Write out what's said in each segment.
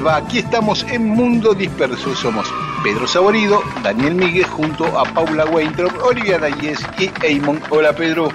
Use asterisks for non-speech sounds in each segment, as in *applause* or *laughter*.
Les va? Aquí estamos en Mundo Disperso. Somos Pedro Saborido, Daniel Miguel junto a Paula Weintraub, Olivia Dayes y Eamon. Hola, Pedro.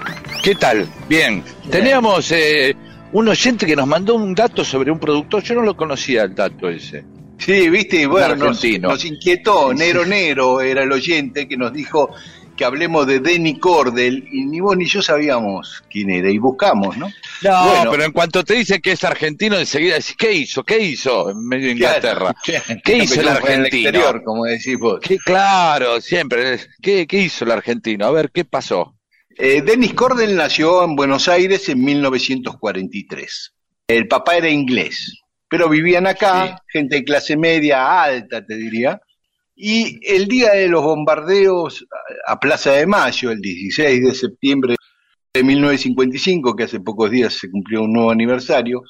¿Qué tal? Bien. Teníamos eh, un oyente que nos mandó un dato sobre un productor. Yo no lo conocía el dato ese. Sí, viste, bueno, nos, nos inquietó. Nero Nero era el oyente que nos dijo que hablemos de Denny Cordell y ni vos ni yo sabíamos quién era y buscamos, ¿no? No, Bueno. pero en cuanto te dicen que es argentino, enseguida decís, ¿qué hizo? ¿Qué hizo en medio de Inglaterra? *laughs* Claro. ¿Qué hizo el argentino? exterior, como decís vos. ¿Qué- claro, siempre. ¿Qué, ¿Qué hizo el argentino? A ver, ¿qué pasó? Eh, Dennis Cordell nació en Buenos Aires en 1943. El papá era inglés, pero vivían acá, gente de clase media alta, te diría. Y el día de los bombardeos a a Plaza de Mayo, el 16 de septiembre de 1955, que hace pocos días se cumplió un nuevo aniversario,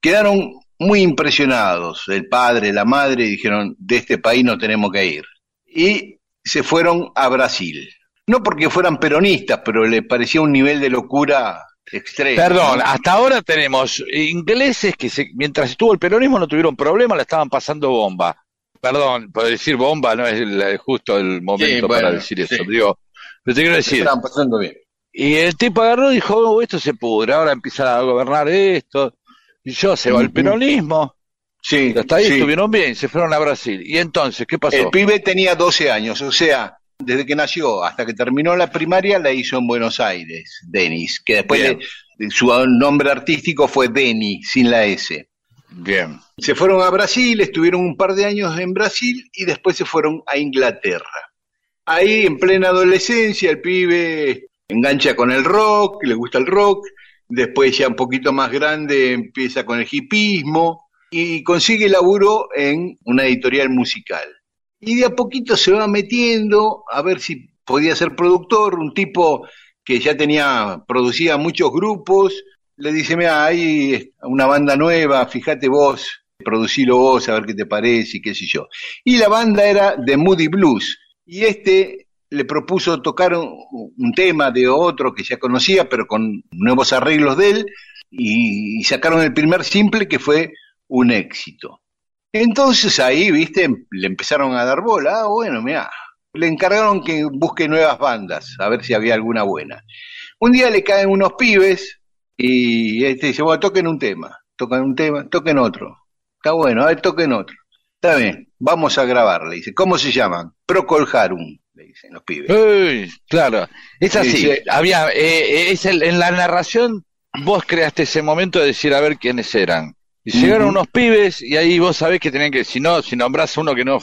quedaron muy impresionados. El padre, la madre dijeron, de este país no tenemos que ir. Y se fueron a Brasil. No porque fueran peronistas, pero le parecía un nivel de locura extremo. Perdón, hasta ahora tenemos ingleses que se- mientras estuvo el peronismo no tuvieron problema, la estaban pasando bomba. Perdón, por decir bomba no es el- justo el momento Sí, bueno, para decir eso. sí. Digo, pero te quiero decir, estaban pasando bien. Y el tipo agarró y dijo, "Oh, esto se pudre, ahora empieza a gobernar esto. Y yo, se va el peronismo. Sí, Hasta ahí sí. estuvieron bien, se fueron a Brasil. ¿Y entonces qué pasó? El pibe tenía 12 años, o sea, desde que nació hasta que terminó la primaria la hizo en Buenos Aires, Denis, que después le- su nombre artístico fue Denny, sin la S. Bien. Se fueron a Brasil, estuvieron un par de años en Brasil y después se fueron a Inglaterra. Ahí, en plena adolescencia, el pibe engancha con el rock, le gusta el rock, después ya un poquito más grande empieza con el hipismo y consigue laburo en una editorial musical. Y de a poquito se va metiendo a ver si podía ser productor, un tipo que ya tenía, producía muchos grupos, le dice, mira, hay una banda nueva, fíjate vos, producilo vos, a ver qué te parece y qué sé yo. Y la banda era The Moody Blues, y este le propuso tocar un, tema de otro que ya conocía, pero con nuevos arreglos de él, y, sacaron el primer simple que fue un éxito. Entonces ahí, viste, le empezaron a dar bola, ah, bueno, mira, le encargaron que busque nuevas bandas, a ver si había alguna buena. Un día le caen unos pibes y este dice, bueno, toquen un tema, tocan un tema, toquen otro. Está bueno, a ver, toquen otro. Está bien, vamos a grabar, le dice. ¿Cómo se llaman? Procol Harum, dicen los pibes. Uy, claro. Es así. Sí, sí. Había, eh, es el- en la narración, vos creaste ese momento de decir a ver quiénes eran. Y llegaron unos pibes y ahí vos sabés que tenían que, si no, si nombrás a uno que no,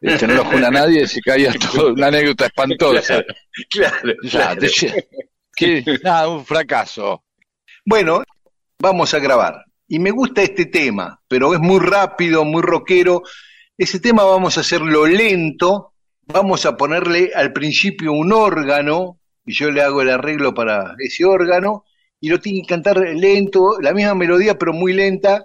este, no lo jura *laughs* nadie, se caía *laughs* todo, una anécdota espantosa. Claro, Ya, claro. que- nada, un fracaso. Bueno, vamos a grabar. Y me gusta este tema, pero es muy rápido, muy rockero. Ese tema vamos a hacerlo lento, vamos a ponerle al principio un órgano, y yo le hago el arreglo para ese órgano, y lo tiene que cantar lento, la misma melodía, pero muy lenta.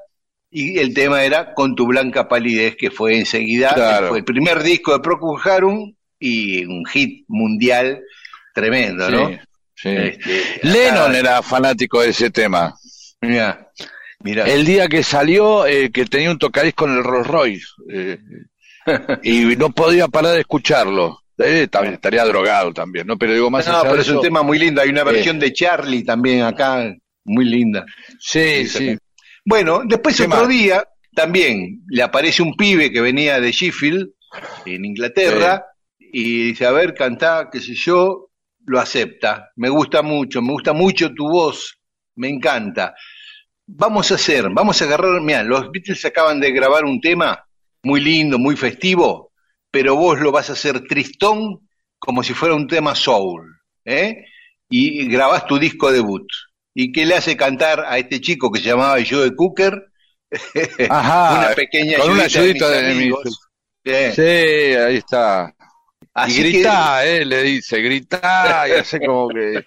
Y el tema era Con tu blanca palidez, que fue enseguida, Claro. fue el primer disco de Procol Harum y un hit mundial tremendo, ¿no? Sí. Este, Lennon acá- era fanático de ese tema. Mira, mira. El día que salió, eh, que tenía un tocadisco con el Rolls Royce, eh, y no podía parar de escucharlo. Eh, también estaría drogado también, ¿no? Pero digo más No, pero es un tema muy lindo. Hay una versión de Charlie también acá, muy linda. Sí, sí. Bueno, después ¿Qué otro más? día también le aparece un pibe que venía de Sheffield, en Inglaterra, y dice, a ver, cantá, qué sé yo, lo acepta. Me gusta mucho, me gusta mucho tu voz, me encanta. Vamos a hacer, vamos a agarrar, mira, los Beatles acaban de grabar un tema muy lindo, muy festivo, pero vos lo vas a hacer tristón como si fuera un tema soul, ¿eh? Y grabás tu disco debut. ¿Y qué le hace cantar a este chico que se llamaba Joe Cooker? *laughs* Ajá, una pequeña con una ayudita de ayudita mis de mis- amigos. Bien. Sí, ahí está. Así y que- gritá, eh, le dice, gritá, y hace como que...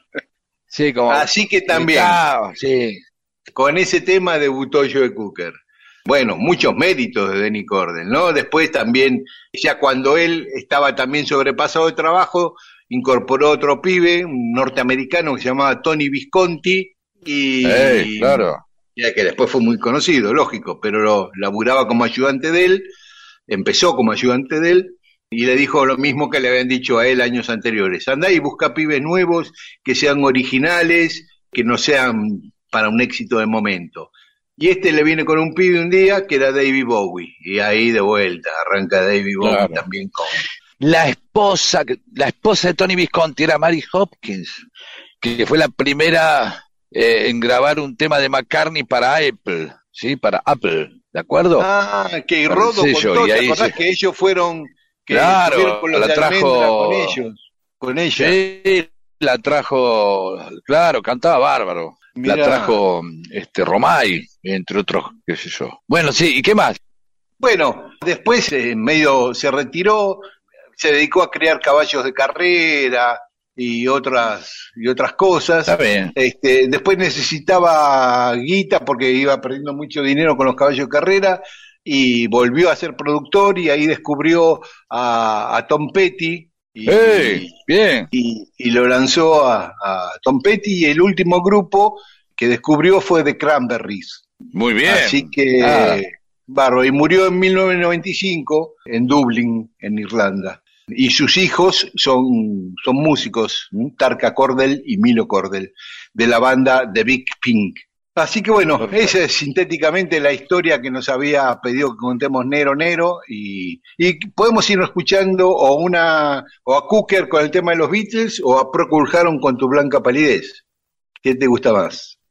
Sí, como... Así que también, gritá, sí. con ese tema debutó Joe Cooker. Bueno, muchos méritos de Denny Cordell, ¿no? Después también, ya cuando él estaba también sobrepasado de trabajo, incorporó otro pibe, un norteamericano que se llamaba Tony Visconti, y, Ey, claro. ya que después fue muy conocido, lógico, pero lo, laburaba como ayudante de él, empezó como ayudante de él, y le dijo lo mismo que le habían dicho a él años anteriores. Andá y busca pibes nuevos, que sean originales, que no sean para un éxito de momento. Y este le viene con un pibe un día que era David Bowie, y ahí de vuelta arranca David Bowie Claro. también con... La esposa, la esposa de Tony Visconti era Mary Hopkins, que fue la primera eh, en grabar un tema de McCartney para Apple, ¿sí? Para Apple, ¿de acuerdo? Ah, que Con Rodo contó, y ¿te ahí se- que ellos fueron, que Claro, con los la trajo- con ellos, con ella? Sí, la trajo, claro, cantaba bárbaro. La trajo este Romay, entre otros, qué sé yo. Bueno, sí, ¿y qué más? Bueno, después eh, medio se retiró, se dedicó a crear caballos de carrera y otras y otras cosas. Está bien. Este, después necesitaba guita porque iba perdiendo mucho dinero con los caballos de carrera y volvió a ser productor y ahí descubrió a, a Tom Petty y. Bien. y, y lo lanzó a, a Tom Petty y el último grupo que descubrió fue The Cranberries. Muy bien. Así que, Ah. barro, y murió en 1995 en Dublín, en Irlanda. Y sus hijos son, son músicos. Tarka Cordell y Milo Cordell, de la banda The Big Pink. Así que bueno, Perfecto. esa es sintéticamente la historia que nos había pedido que contemos Nero Nero y, y podemos ir escuchando o una o a Cooker con el tema de los Beatles o a Procol Harum con tu blanca palidez. ¿Qué te gusta más?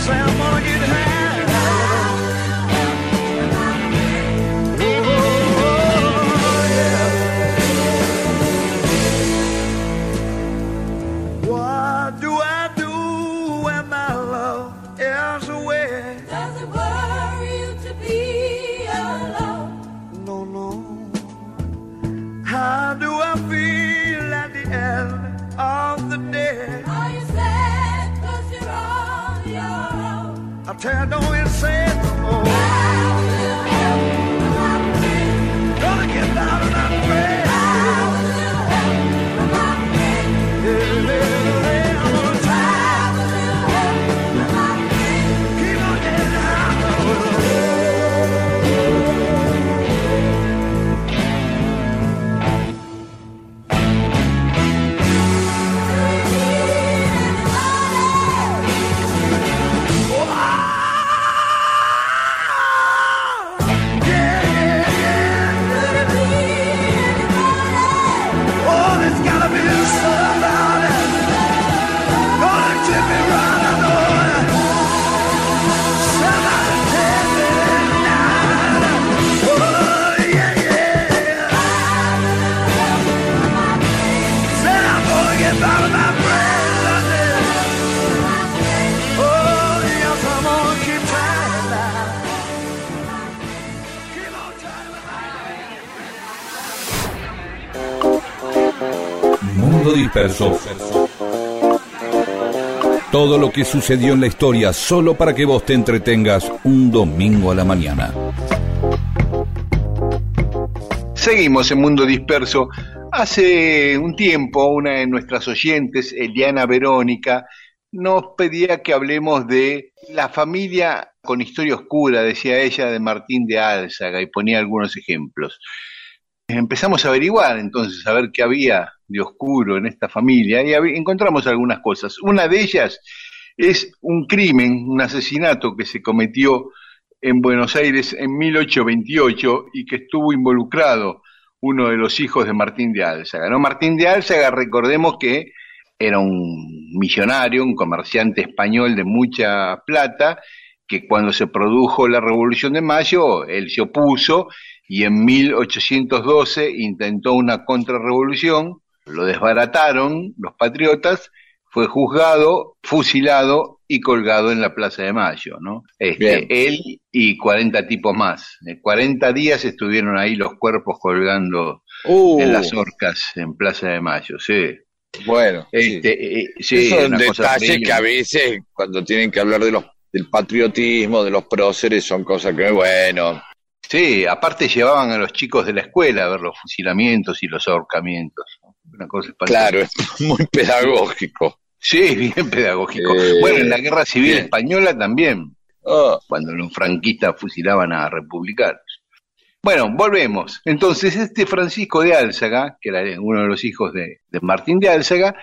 slam on you. tear no Disperso. Todo lo que sucedió en la historia solo para que vos te entretengas un domingo a la mañana. Seguimos en Mundo Disperso. Hace un tiempo una de nuestras oyentes, Eliana Verónica, nos pedía que hablemos de la familia con historia oscura, decía ella, de Martín de Álzaga, y ponía algunos ejemplos. Empezamos a averiguar entonces, a ver qué había de oscuro en esta familia, y encontramos algunas cosas. Una de ellas es un crimen, un asesinato que se cometió en Buenos Aires en 1828 y que estuvo involucrado uno de los hijos de Martín de Álzaga. ¿no? Martín de Álzaga, recordemos que era un millonario, un comerciante español de mucha plata, que cuando se produjo la Revolución de Mayo, él se opuso y en 1812 intentó una contrarrevolución, lo desbarataron los patriotas, fue juzgado, fusilado y colgado en la Plaza de Mayo, ¿no? Este, Bien. él y 40 tipos más. En 40 días estuvieron ahí los cuerpos colgando Uh, en las orcas en Plaza de Mayo, sí. bueno, sí. Este, eh, sí, es un detalle que a veces cuando tienen que hablar de los del patriotismo, de los próceres, son cosas que, bueno, Sí, aparte llevaban a los chicos de la escuela a ver los fusilamientos y los ahorcamientos. Una cosa claro, es *laughs* muy pedagógico. Sí, bien pedagógico. Eh, bueno, en la Guerra Civil bien. Española también, Ah, cuando los franquistas fusilaban a republicanos. Bueno, volvemos. Entonces, este Francisco de Álzaga, que era uno de los hijos de, de Martín de Álzaga,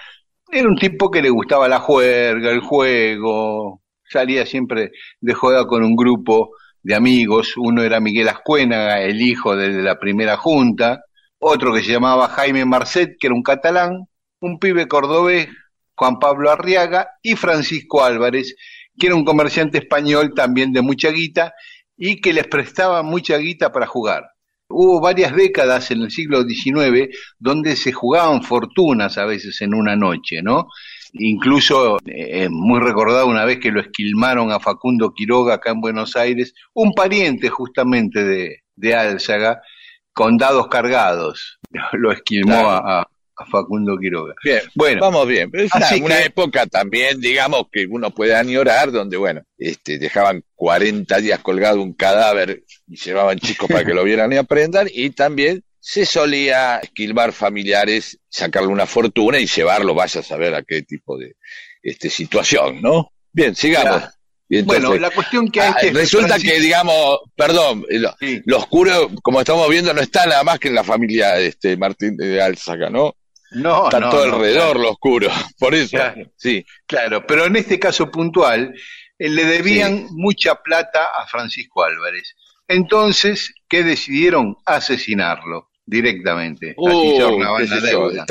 era un tipo que le gustaba la juerga, el juego, salía siempre de joda con un grupo de amigos. Uno era Miguel Ascuénaga, el hijo de la primera junta, otro que se llamaba Jaime Marcet, que era un catalán, un pibe cordobés, Juan Pablo Arriaga, y Francisco Álvarez, que era un comerciante español también de mucha guita y que les prestaba mucha guita para jugar. Hubo varias décadas en el siglo XIX donde se jugaban fortunas a veces en una noche, ¿no? Incluso eh, muy recordado una vez que lo esquilmaron a Facundo Quiroga acá en Buenos Aires, un pariente justamente de, de Álzaga, con dados cargados. *laughs* Lo esquilmó Claro. a, a Facundo Quiroga. bien, Bueno, vamos bien. Pero es una, época también, digamos, que uno puede añorar, donde, bueno, este, dejaban 40 días colgado un cadáver y llevaban chicos para que lo vieran y aprendan, y también se solía esquilmar familiares, sacarle una fortuna y llevarlo, vaya a saber a qué tipo de este, situación, ¿no? Bien, sigamos. Claro. Entonces, bueno, la cuestión que hay ah, que resulta Francisco- que, digamos, perdón, lo, Sí. lo oscuro, como estamos viendo, no está nada más que en la familia este, Martín de Álzaga, ¿no? No, Está no, todo no, alrededor claro, lo oscuro. *laughs* Por eso, Claro. sí. claro, pero en este caso puntual eh, le debían mucha plata a Francisco Álvarez. Entonces, ¿qué decidieron? Asesinarlo directamente. Uh, qué la sé yo, deuda.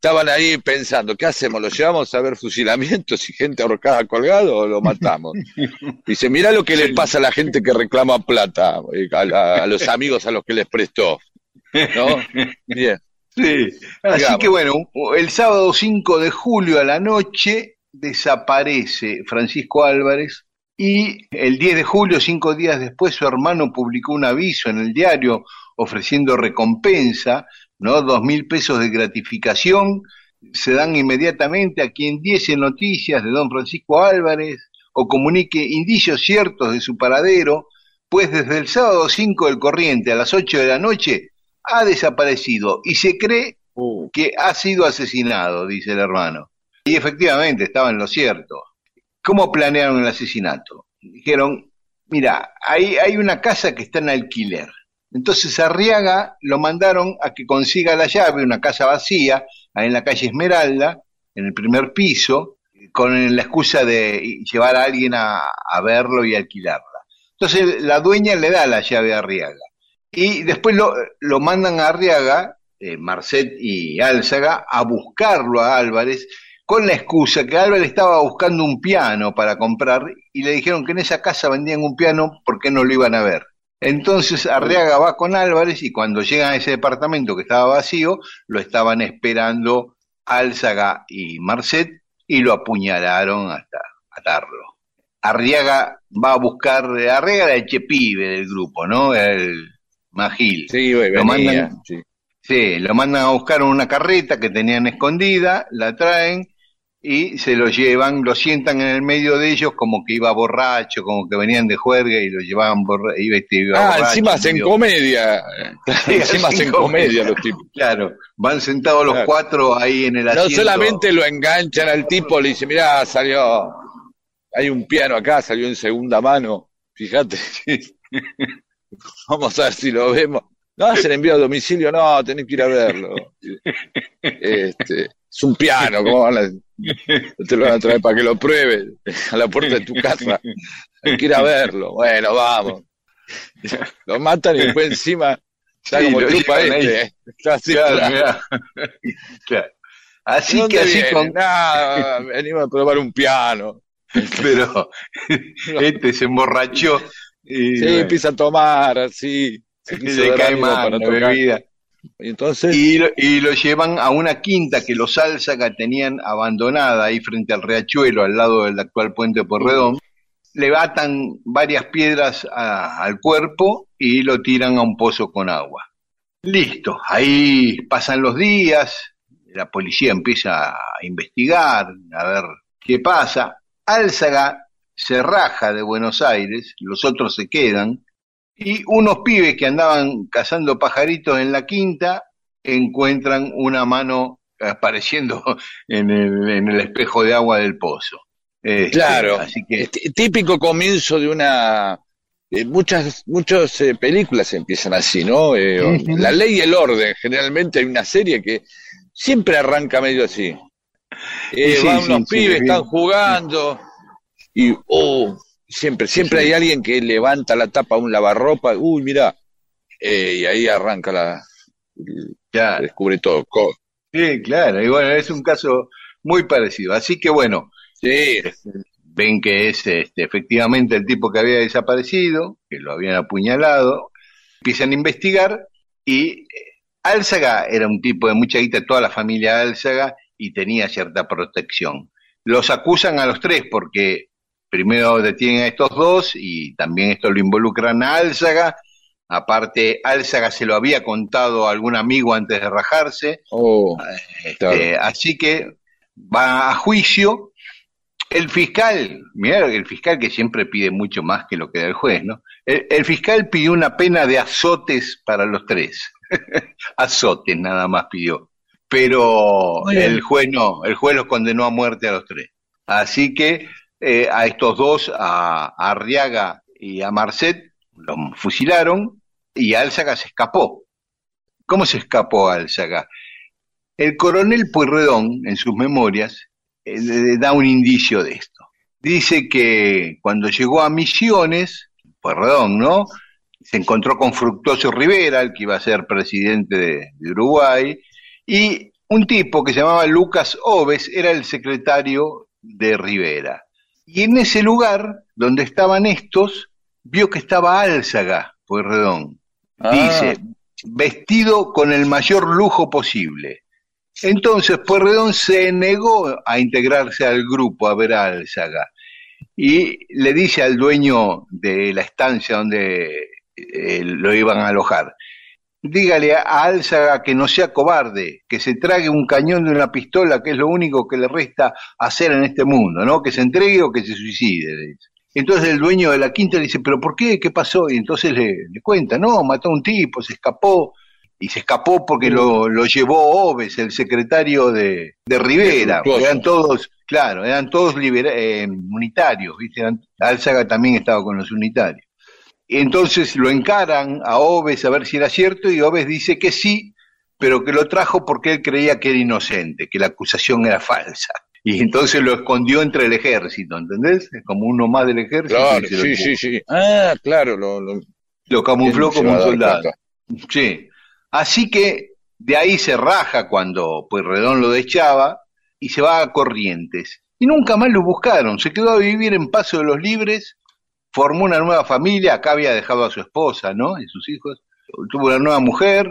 Estaban, ahí pensando, ¿qué hacemos? ¿Lo llevamos a ver fusilamientos y gente ahorcada colgado o lo matamos? *laughs* Dice, mira lo que le pasa a la gente que reclama plata, eh, a, la- a los amigos a los que les prestó. ¿No? Bien. Sí. Así Digamos. que bueno, el sábado 5 de julio a la noche desaparece Francisco Álvarez y el 10 de julio, cinco días después, su hermano publicó un aviso en el diario ofreciendo recompensa, ¿no? Dos mil pesos de gratificación se dan inmediatamente a quien diese noticias de don Francisco Álvarez o comunique indicios ciertos de su paradero, pues desde el sábado 5 del corriente a las 8 de la noche ha desaparecido y se cree que ha sido asesinado, dice el hermano. Y efectivamente estaba en lo cierto. ¿Cómo planearon el asesinato? Dijeron, mira, hay, hay una casa que está en alquiler. Entonces Arriaga lo mandaron a que consiga la llave, una casa vacía, ahí en la calle Esmeralda, en el primer piso, con la excusa de llevar a alguien a, verlo y alquilarla. Entonces la dueña le da la llave a Arriaga. Y después lo, lo mandan a Arriaga, eh, Marcet y Álzaga, a buscarlo a Álvarez, con la excusa que Álvarez estaba buscando un piano para comprar y le dijeron que en esa casa vendían un piano porque no lo iban a ver. Entonces Arriaga va con Álvarez y cuando llegan a ese departamento que estaba vacío, lo estaban esperando Álzaga y Marcet y lo apuñalaron hasta matarlo. Arriaga va a buscar, Arriaga era el chepibe del grupo, ¿no? El Magil. Sí, güey, Lo venía, mandan- sí. Sí, lo mandan a buscar en una carreta que tenían escondida, la traen y se lo llevan, lo sientan en el medio de ellos como que iba borracho, como que venían de juerga y lo llevaban borra iba, este, iba Ah, borracho, encima hacen comedia. *laughs* Sí, encima hacen comedia los tipos. Claro, van sentados los Claro. cuatro ahí en el No asiento. solamente lo enganchan al tipo, le dicen, mirá, salió, hay un piano acá, salió en segunda mano, fíjate. *laughs* Vamos a ver si lo vemos. No hacen envío a domicilio, no, tenés que ir a verlo. *laughs* Este, es un piano, ¿cómo van a, te lo van a traer para que lo pruebes a la puerta de tu casa? Hay que ir a verlo. Bueno, vamos. Lo matan y después encima está Sí, como ahí. este. ¿eh? Está así, Claro, claro. Así ¿Dónde que así viene? con, Nada, venimos a probar un piano. pero *laughs* este se emborrachó y Sí, bueno, empieza a tomar, así. Se dar cae mal la tocar. bebida. Y entonces, Y, lo- llevan a una quinta que los Álzaga tenían abandonada ahí frente al riachuelo, al lado del actual puente Porredón. Le atan varias piedras al cuerpo y lo tiran a un pozo con agua. Listo, ahí pasan los días, la policía empieza a investigar, a ver qué pasa. Álzaga se raja de Buenos Aires, los otros se quedan, y unos pibes que andaban cazando pajaritos en la quinta encuentran una mano apareciendo *laughs* en el, en el espejo de agua del pozo. Este, claro, Así que, típico comienzo de una... eh, muchas muchas eh, películas empiezan así, ¿no? Eh. La ley y el orden. Generalmente hay una serie que siempre arranca medio así. Eh, sí, van sí, unos sí, pibes, están jugando y, oh, siempre, siempre Sí. hay alguien que levanta la tapa a un lavarropa. Uy, mira. y ahí arranca la... claro. descubre todo. Sí, claro, y bueno, es un caso muy parecido. Así que bueno, Sí, ven que es este, efectivamente el tipo que había desaparecido, que lo habían apuñalado, empiezan a investigar y eh, Álzaga era un tipo de mucha guita, toda la familia Álzaga, y tenía cierta protección. Los acusan a los tres porque primero detienen a estos dos y también esto lo involucran a Álzaga. Aparte, Álzaga se lo había contado a algún amigo antes de rajarse, oh, este, Claro. así que va a juicio. El fiscal, mira el fiscal que siempre pide mucho más que lo que da el juez, ¿no? El, el fiscal pidió una pena de azotes para los tres. *laughs* azotes nada más pidió. Pero el juez no, el juez los condenó a muerte a los tres. Así que eh, a estos dos, a, Arriaga y a Marcet, los fusilaron y Álzaga se escapó. ¿Cómo se escapó Álzaga? El coronel Pueyrredón, en sus memorias, eh, le da un indicio de esto. Dice que cuando llegó a Misiones, Pueyrredón, ¿no? Se encontró con Fructuoso Rivera, el que iba a ser presidente de, de Uruguay, y un tipo que se llamaba Lucas Oves era el secretario de Rivera. Y en ese lugar, donde estaban estos, vio que estaba Álzaga, Pueyrredón. Ah, Dice, vestido con el mayor lujo posible. Entonces Pueyrredón se negó a integrarse al grupo, a ver a Álzaga, y le dice al dueño de la estancia donde eh, lo iban a alojar, dígale a Álzaga que no sea cobarde, que se trague un cañón de una pistola, que es lo único que le resta hacer en este mundo, ¿no? Que se entregue o que se suicide. Entonces el dueño de la quinta le dice, ¿pero por qué? ¿Qué pasó? Y entonces le, le cuenta, no, mató a un tipo, se escapó, y se escapó porque lo, lo llevó Oves, el secretario de, de Rivera. Eran todos, claro, eran todos libera- eh, unitarios, ¿viste? Eran- Álzaga también estaba con los unitarios. Entonces lo encaran a Oves a ver si era cierto, y Oves dice que sí, pero que lo trajo porque él creía que era inocente, que la acusación era falsa. Y entonces lo escondió entre el ejército, ¿entendés? Como uno más del ejército. claro, sí, sí, sí. Ah, claro, lo, lo- Lo camufló como un soldado. cuenta. Sí. Así que de ahí se raja cuando Pueyrredón lo deschaba y se va a Corrientes. Y nunca más lo buscaron. Se quedó a vivir en Paso de los Libres, formó una nueva familia. Acá había dejado a su esposa, ¿no? Y sus hijos. Tuvo una nueva mujer,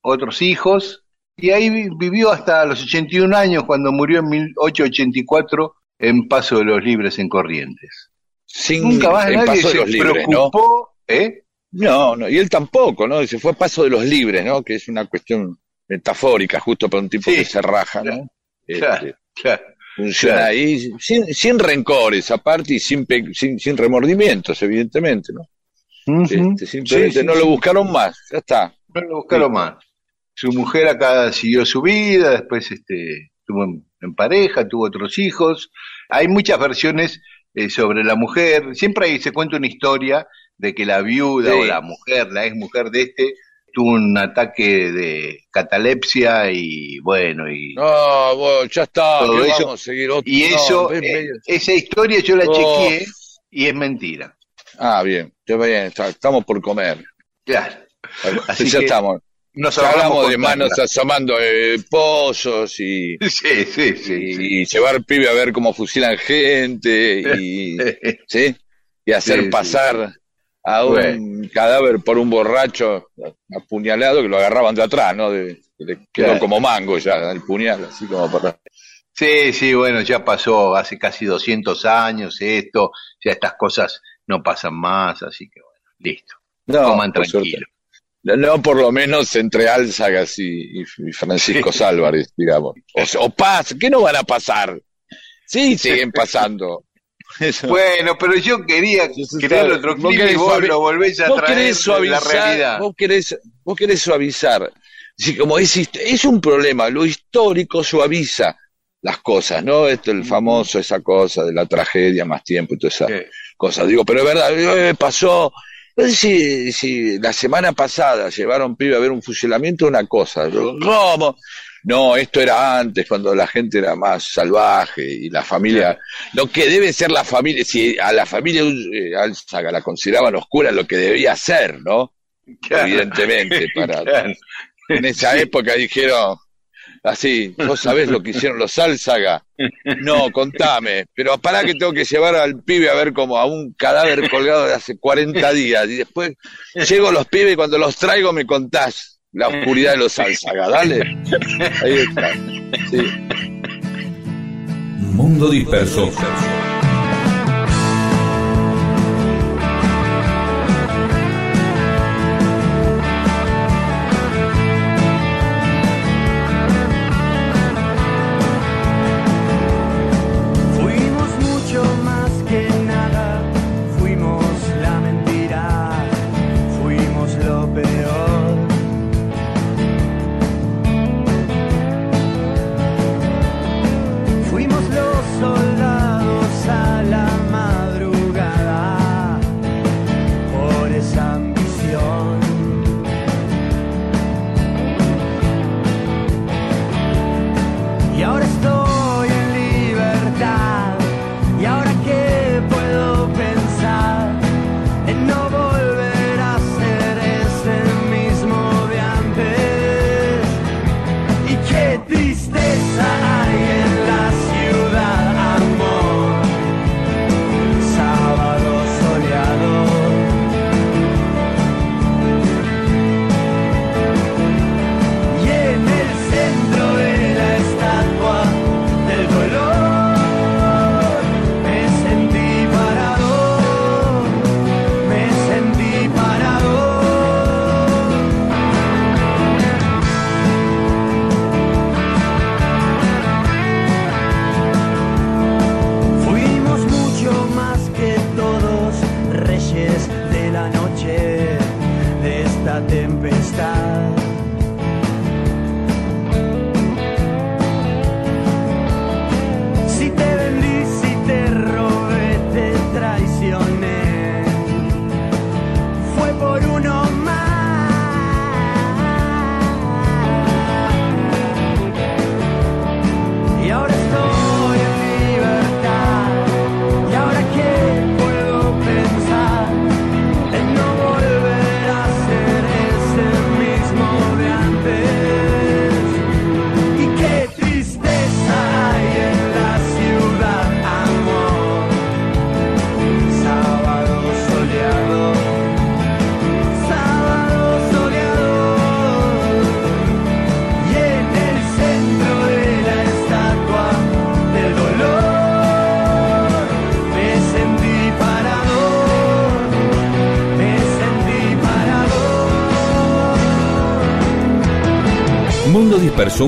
otros hijos. Y ahí vi- vivió hasta los 81 años, cuando murió en 1884 en Paso de los Libres en Corrientes. Sin, Nunca más en nadie paso de se los libres, ¿no? preocupó, ¿eh? No, no, y él tampoco, ¿no? Se fue a paso de los libres, ¿no? Que es una cuestión metafórica, justo para un tipo Sí, que se raja, ¿no? Claro, Este, claro. Funciona claro. ahí sin, sin rencores aparte y sin, pe- sin, sin remordimientos, evidentemente, ¿no? Ujú. Este, simplemente Sí, sí, no lo buscaron más, ya está. No lo buscaron más. Su mujer acá siguió su vida, después este, estuvo en, en pareja, tuvo otros hijos. Hay muchas versiones eh, sobre la mujer. Siempre ahí se cuenta una historia de que la viuda Sí. o la mujer, la ex mujer de este, tuvo un ataque de catalepsia y bueno, y, No, bueno, ya está, Todo eso- vamos a seguir otro. y no, eso, eh, esa historia yo la Oh. chequeé y es mentira. Ah, bien, estamos por comer. Claro. Así ya que estamos. Nos hablamos de manos asomando eh, pozos y, *laughs* Sí, sí, sí. y, llevar pibe a ver cómo fusilan gente y, *laughs* ¿sí? y hacer pasar a un Bueno. cadáver por un borracho apuñalado que lo agarraban de atrás, ¿no? De, le quedó Claro. como mango ya el puñal, así como para... Sí, sí, bueno, ya pasó hace casi 200 años esto, ya estas cosas no pasan más, así que bueno, listo. No, Coman tranquilo. No, no, por lo menos entre Álzagas y, Francisco Álvarez, digamos. O, o pasa, ¿qué no van a pasar? Sí, siguen pasando. Eso. Bueno, pero yo quería crear está- otro clima y vos lo volvés a traer querés de la suavizar, realidad. vos querés, vos querés suavizar. Como es, es un problema, lo histórico suaviza las cosas, ¿no? Esto, el famoso, esa cosa de la tragedia, más tiempo y toda esa Sí. cosa. Digo, pero es verdad, eh, pasó. No sé si, si la semana pasada llevaron pibe a ver un fusilamiento, una cosa. ¿Cómo? No, esto era antes, cuando la gente era más salvaje y la familia, lo que debe ser la familia, si a la familia eh, Álzaga la consideraban oscura, lo que debía ser, ¿no? Claro. Evidentemente, *laughs* para, Claro. en esa época dijeron así, ¿vos sabés lo que hicieron los Álzaga? No, contame, pero para que tengo que llevar al pibe a ver como a un cadáver colgado de hace 40 días y después llego los pibes y cuando los traigo me contás la oscuridad de los Álzaga, dale. Ahí está. Sí. Mundo disperso.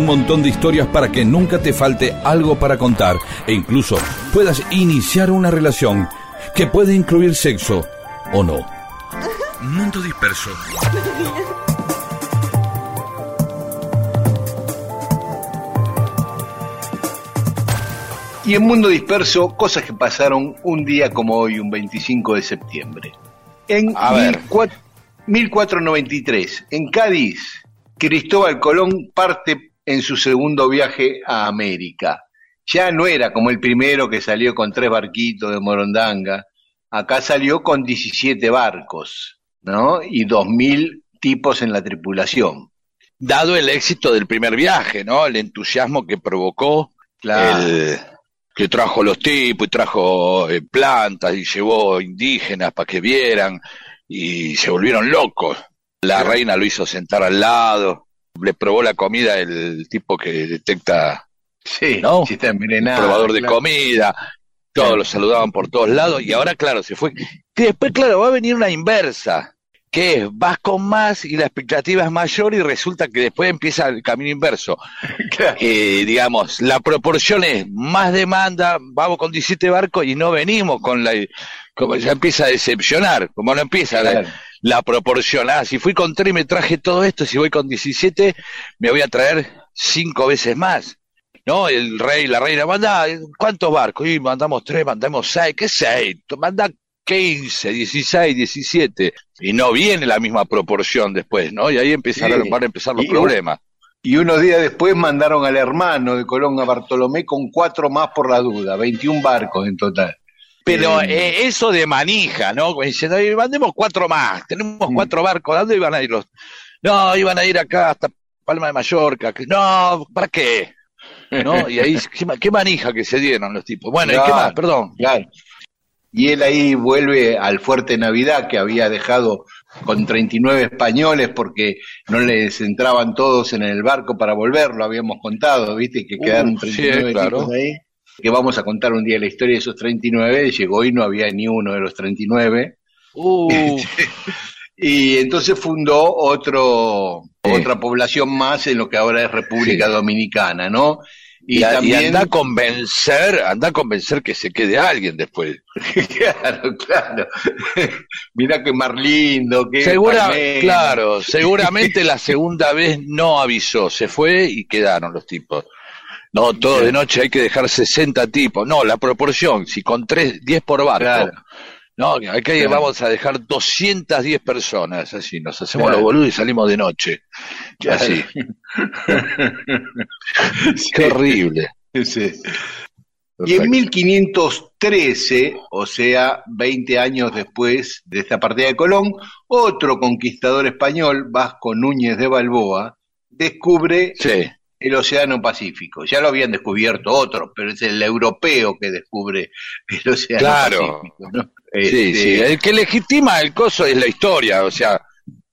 Un montón de historias para que nunca te falte algo para contar e incluso puedas iniciar una relación que puede incluir sexo o no. Mundo Disperso. Y en Mundo Disperso, cosas que pasaron un día como hoy, un 25 de septiembre. En A ver. 14- 1493, en Cádiz, Cristóbal Colón parte en su segundo viaje a América. Ya no era como el primero que salió con tres barquitos de Morondanga. Acá salió con 17 barcos, ¿no? Y 2.000 tipos en la tripulación. Dado el éxito del primer viaje, ¿no? El entusiasmo que provocó, Claro. el, que trajo los tipos y trajo eh, plantas y llevó indígenas para que vieran y se volvieron locos. La reina lo hizo sentar al lado, le probó la comida el tipo que detecta Sí, ¿no? si está envenenado. probador de comida, todos Claro. lo saludaban por todos lados y ahora, claro, se fue. Que después, claro, va a venir una inversa, que es, vas con más y la expectativa es mayor y resulta que después empieza el camino inverso. *laughs* Claro. Eh, digamos, la proporción es más demanda, vamos con 17 barcos y no venimos con la... Como ya empieza a decepcionar, como no empieza la-. La, proporción. Ah, si fui con 3 me traje todo esto, si voy con 17 me voy a traer cinco veces más. ¿no? El rey, la reina, manda, ¿cuántos barcos? Y mandamos tres, mandamos seis, ¿qué seis? Manda 15, 16, 17. Y no viene la misma proporción después, ¿no? Y ahí empezaron, Sí. van a empezar los Y- problemas. Y unos días después mandaron al hermano de Colón a Bartolomé con cuatro más por la duda, 21 barcos en total. Pero Eh, eso de manija, ¿no? Diciendo, "Ay, mandemos cuatro más, tenemos Mm. cuatro barcos, ¿a dónde iban a ir los? No, iban a ir acá hasta Palma de Mallorca. No, ¿para qué? ¿No? Y ahí, *laughs* qué, ma- qué manija que se dieron los tipos. Bueno, ¿y qué Claro. más? Perdón. Claro. Y él ahí vuelve al Fuerte Navidad que había dejado con 39 españoles porque no les entraban todos en el barco para volver, lo habíamos contado, ¿viste? Que Uh, quedaron sí, 39 claro. tipos ahí. Que vamos a contar un día la historia de esos 39, llegó y no había ni uno de los 39. Uh, *laughs* Y entonces fundó otro, Sí. otra población más en lo que ahora es República Sí. Dominicana, ¿no? y, Y, a- y también, anda a convencer, anda a convencer que se quede alguien después. *laughs* claro, claro. *laughs* Mirá que más lindo, que Segura, claro, seguramente la segunda vez no avisó, se fue y quedaron los tipos. No, todo de noche hay que dejar 60 tipos. No, la proporción, si con 3, 10 por barco. Claro. No, aquí Claro. vamos a dejar 210 personas, así, nos hacemos Claro. los boludos y salimos de noche. Así, *laughs* Sí, qué horrible. sí. Y en 1513, o sea, 20 años después de esta partida de Colón, otro conquistador español, Vasco Núñez de Balboa, descubre Sí, el Océano Pacífico. Ya lo habían descubierto otros, pero es el europeo que descubre el Océano Claro. Pacífico. ¿no? sí, Este, sí. El que legitima el coso es la historia, o sea,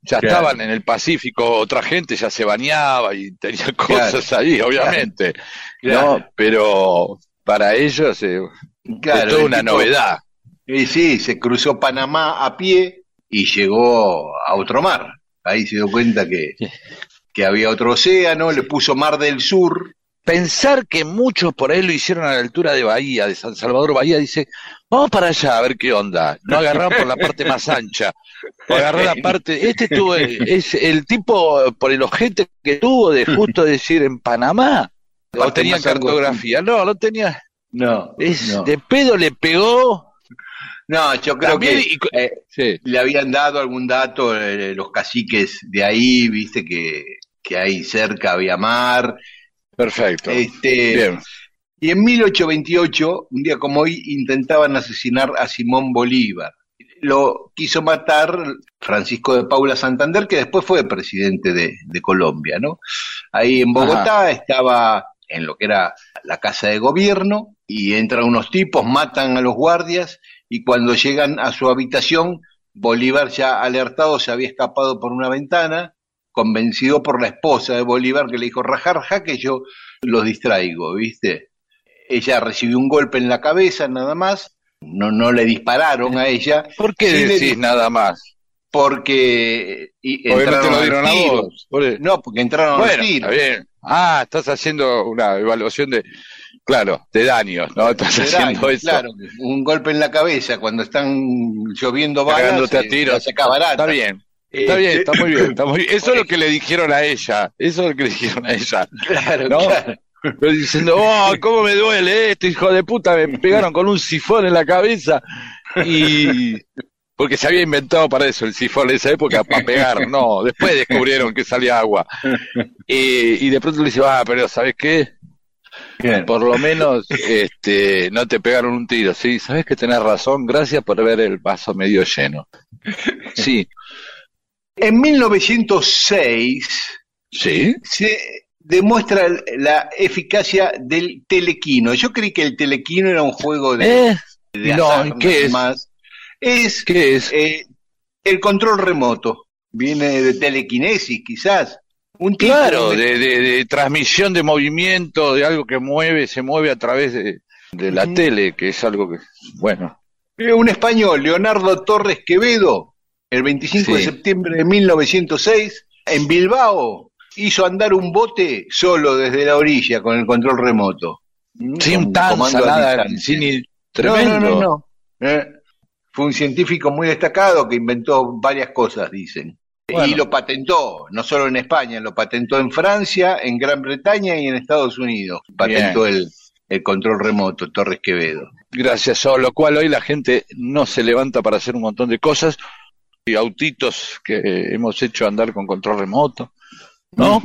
ya Claro. estaban en el Pacífico, otra gente ya se bañaba y tenía *laughs* cosas ahí, obviamente. ¿no? Pero para ellos eh, claro, es toda una tipo- novedad. Y sí, se cruzó Panamá a pie y llegó a otro mar. Ahí se dio cuenta que, *laughs* que había otro océano, le puso Mar del Sur. Pensar que muchos por ahí lo hicieron a la altura de Bahía, de San Salvador Bahía, dice, vamos para allá a ver qué onda. No agarraron por la parte más ancha, o agarrar la parte, este tuvo, es el tipo por el ojete que tuvo de justo decir en Panamá, o tenía cartografía, no, no tenía, No, es, no. de pedo le pegó. No, yo creo También que eh, Sí, le habían dado algún dato eh, los caciques de ahí, viste que, que ahí cerca había mar. perfecto. Este, Bien. Y en 1828, un día como hoy, intentaban asesinar a Simón Bolívar. Lo quiso matar Francisco de Paula Santander, que después fue presidente de, de Colombia, ¿no? Ahí en Bogotá estaba en lo que era la casa de gobierno y entran unos tipos, matan a los guardias y cuando llegan a su habitación, Bolívar ya alertado se había escapado por una ventana, convencido por la esposa de Bolívar que le dijo, rajar, que yo los distraigo, ¿viste? Ella recibió un golpe en la cabeza nada más, no, no le dispararon a ella. ¿Por qué Sí decís nada más? porque y, no entraron lo al dieron a vos. No, porque entraron Bueno, tiro. está bien. Ah, estás haciendo una evaluación de, claro, de daños, ¿no? Estás De haciendo eso. Claro, un golpe en la cabeza cuando están lloviendo balas. Cagándote a eh, tiros. barata. Está bien. Está Este, bien, está muy bien, está muy bien. Eso es lo *laughs* que le dijeron a ella. Eso es lo que le dijeron a ella. Claro, ¿No? claro. Pero diciendo, oh, cómo me duele esto, hijo de puta, me pegaron con un sifón en la cabeza. Y. Porque se había inventado para eso el sifón en esa época, para pegar. No, después descubrieron que salía agua. Y, *laughs* y de pronto le dice, ah, pero ¿sabes qué? Bien. Por lo menos este, no te pegaron un tiro. Sí, sabes que tenés razón. Gracias por ver el vaso medio lleno. Sí, En 1906 sí. se demuestra la eficacia del telequino. Yo creí que el telequino era un juego de, ¿Eh? de no, azar, ¿y qué es? más. Es ¿Qué es? eh, el control remoto. Viene de telequinesis, quizás. Un tipo Claro, de- de, de- de transmisión de movimiento, de algo que mueve, se mueve a través de, la tele, que es algo que, bueno, Un español, Leonardo Torres Quevedo, el 25 de Sí. septiembre de 1906, en Bilbao, hizo andar un bote solo desde la orilla con el control remoto. sin Con tanza, comando a nada, distancia. sin No, tremendo. no, no, no. Eh, fue un científico muy destacado que inventó varias cosas, dicen. Bueno. Y lo patentó, no solo en España, lo patentó en Francia, en Gran Bretaña y en Estados Unidos. Patentó el, el control remoto, Torres Quevedo. Gracias a lo cual hoy la gente no se levanta para hacer un montón de cosas y autitos que hemos hecho andar con control remoto, ¿no?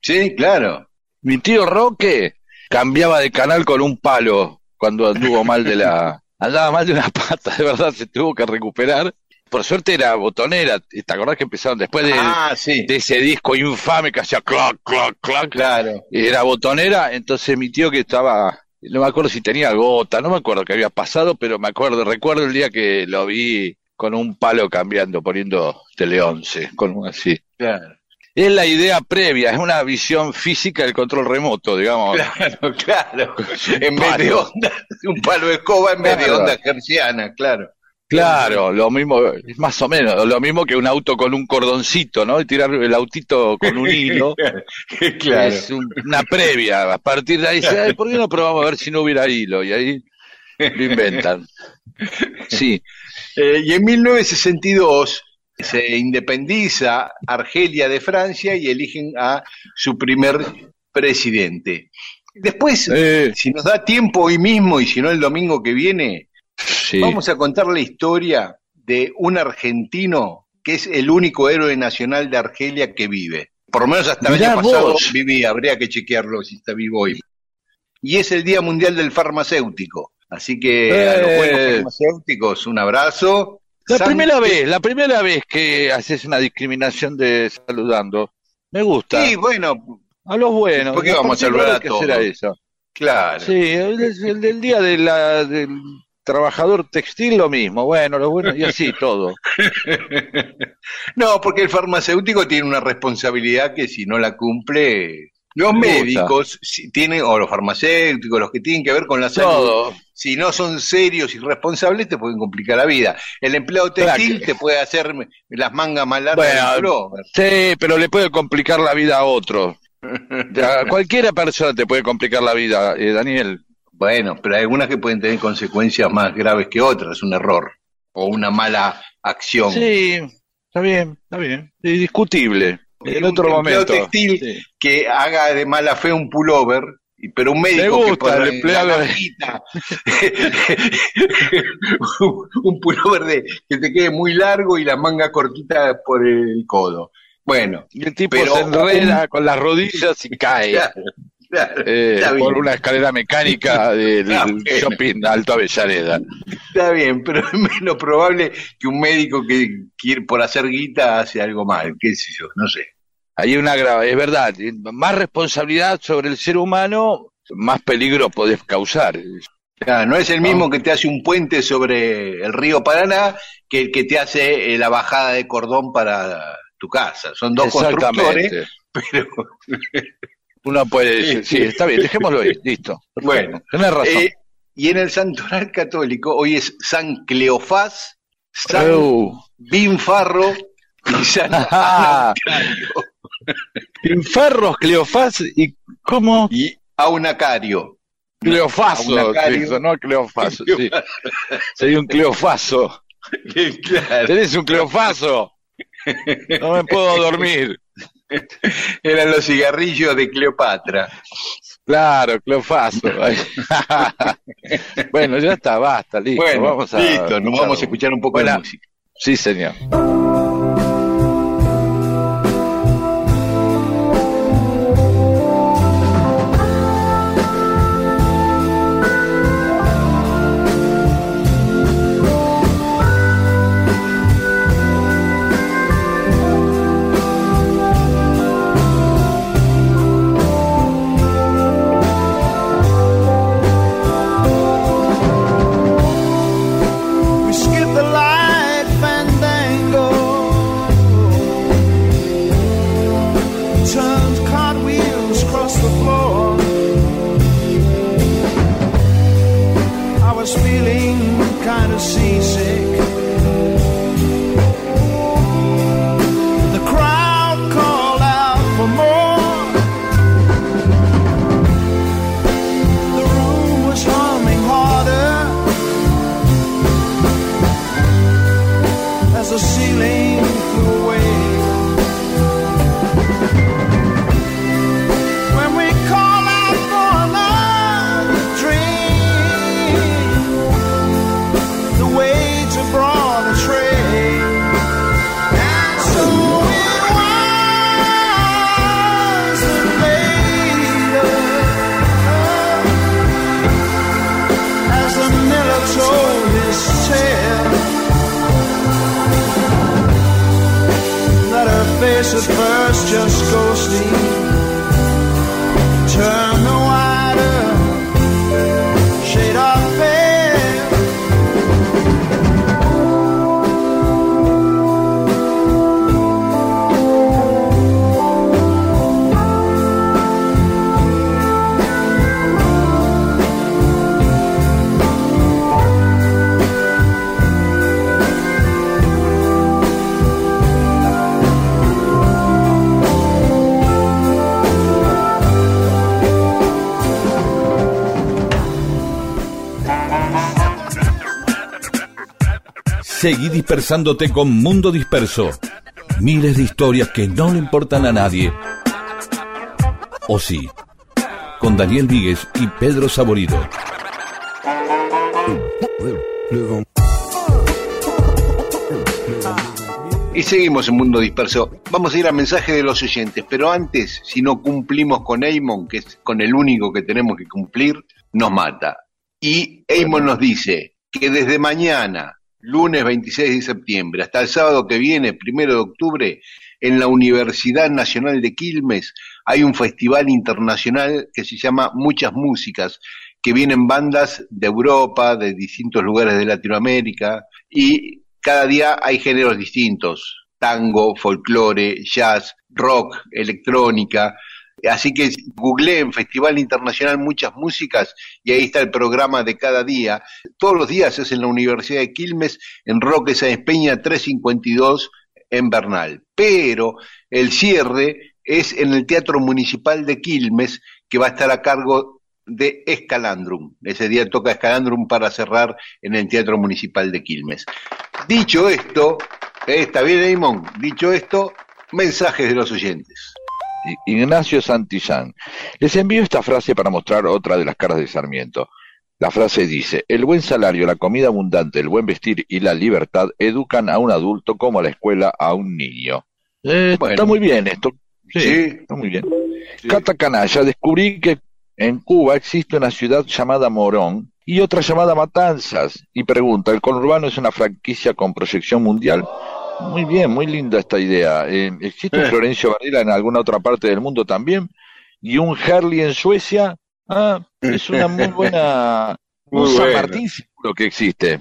Sí, claro. Mi tío Roque cambiaba de canal con un palo cuando anduvo mal de la andaba mal de una pata, de verdad se tuvo que recuperar. Por suerte era botonera, ¿te acordás que empezaron después de, ah, sí. de ese disco infame que hacía clac, clac, clac? Claro. Era botonera, entonces mi tío que estaba, no me acuerdo si tenía gota, no me acuerdo qué había pasado, pero me acuerdo, recuerdo el día que lo vi con un palo cambiando, poniendo tele 11, con un así. Claro, Es la idea previa, es una visión física del control remoto, digamos. claro, *laughs* claro. En vez de onda, un palo de escoba en vez de Claro. onda gerciana, claro. Claro, lo mismo, es más o menos, lo mismo que un auto con un cordoncito, ¿no? Y tirar el autito con un hilo. *laughs* claro. Es un- una previa. A partir de ahí dice, "Ay, ¿por qué no probamos a ver si no hubiera hilo? Y ahí lo inventan. Sí, Eh, y en 1962 se independiza Argelia de Francia y eligen a su primer presidente. Después, Eh, si nos da tiempo hoy mismo y si no el domingo que viene, sí. vamos a contar la historia de un argentino que es el único héroe nacional de Argelia que vive. Por lo menos hasta el año pasado vos. vivía, habría que chequearlo si está vivo hoy. Y es el Día Mundial del Farmacéutico. Así que a los Eh. buenos farmacéuticos, un abrazo. La San- primera vez, la primera vez que haces una discriminación de saludando, me gusta. Sí, bueno, A los buenos. ¿Por qué vamos a saludar a todos? eso. claro. Sí, el, el del día de la, del trabajador textil lo mismo. Bueno, lo bueno, y así todo. *laughs* No, porque el farmacéutico tiene una responsabilidad que si no la cumple, los médicos si tienen, o los farmacéuticos, los que tienen que ver con la salud, si no son serios y responsables, te pueden complicar la vida. El empleado textil te puede hacer las mangas más largas Bueno. Sí, pero le puede complicar la vida a otro. *laughs* A cualquiera persona te puede complicar la vida, eh, Daniel. Bueno, pero hay algunas que pueden tener consecuencias más graves que otras, un error o una mala acción. Sí, está bien, está bien. Sí, discutible. En Un otro empleado momento. textil Sí. que haga de mala fe un pullover, pero un médico gusta que por el la empleado. *laughs* un pullover de, que te quede muy largo y la manga cortita por el codo. Bueno, Y el tipo Pero se enreda con las rodillas y cae *laughs* claro, claro, eh, por una escalera mecánica *laughs* del bien. shopping Alto Avellaneda. está bien, pero es menos probable que un médico que quiere por hacer guita hace algo mal, qué sé yo, no sé. Hay una grave, es verdad, más responsabilidad sobre el ser humano, más peligro podés causar. Claro, no es el mismo que te hace un puente sobre el río Paraná que el que te hace eh, la bajada de cordón para tu casa. Son dos constructores, Exactamente. pero *laughs* Uno puede decir, sí, está bien, dejémoslo ahí, listo. *laughs* bueno. Tenés razón. Eh, y en el santoral católico hoy es San Cleofás, San Uh, Binfarro Quizás *laughs* Ah, Inferros, Cleofás y ¿cómo? y aunacario. Cleofaso, Aunacario. eso, no Cleofaso, sí. *laughs* Soy un Cleofaso. claro, Tenés un Cleofaso. No me puedo dormir. *laughs* eran los cigarrillos de Cleopatra. Claro, Cleofaso. *laughs* Bueno, ya está, basta, listo. Bueno, vamos a, listo, nos vamos a escuchar un poco Buena- de música. Sí, señor. at first, just go sleep. Seguí dispersándote con Mundo Disperso. Miles de historias que no le importan a nadie. O sí, con Daniel Víguez y Pedro Saborido. Y seguimos en Mundo Disperso. Vamos a ir a mensaje de los oyentes, pero antes, si no cumplimos con Eamon, que es con el único que tenemos que cumplir, nos mata. Y Eamon nos dice que desde mañana, lunes 26 de septiembre, hasta el sábado que viene, primero de octubre, en la Universidad Nacional de Quilmes hay un festival internacional que se llama Muchas Músicas, que vienen bandas de Europa, de distintos lugares de Latinoamérica, y cada día hay géneros distintos, tango, folclore, jazz, rock, electrónica. Así que googleen Festival Internacional Muchas Músicas y ahí está el programa de cada día. Todos los días es en la Universidad de Quilmes, en Roque Sáenz Peña 352 en Bernal. Pero el cierre es en el Teatro Municipal de Quilmes, que va a estar a cargo de Escalandrum. Ese día toca Escalandrum para cerrar en el Teatro Municipal de Quilmes. Dicho esto, eh, ¿está bien, Eamon? Dicho esto, mensajes de los oyentes. Ignacio Santillán. Les envío esta frase para mostrar otra de las caras de Sarmiento. La frase dice, el buen salario, la comida abundante, el buen vestir y la libertad educan a un adulto como la escuela a un niño. Eh, Bueno. Está muy bien esto. Sí, Sí. está muy bien. Cata Canalla, descubrí que en Cuba existe una ciudad llamada Morón y otra llamada Matanzas. Y pregunta, ¿el conurbano es una franquicia con proyección mundial? Muy bien, muy linda esta idea. Eh, ¿Existe un Eh. Florencio Varela en alguna otra parte del mundo también? ¿Y un Herley en Suecia? Ah, es una muy *laughs* buena... Muy un San bueno. Martín seguro que existe.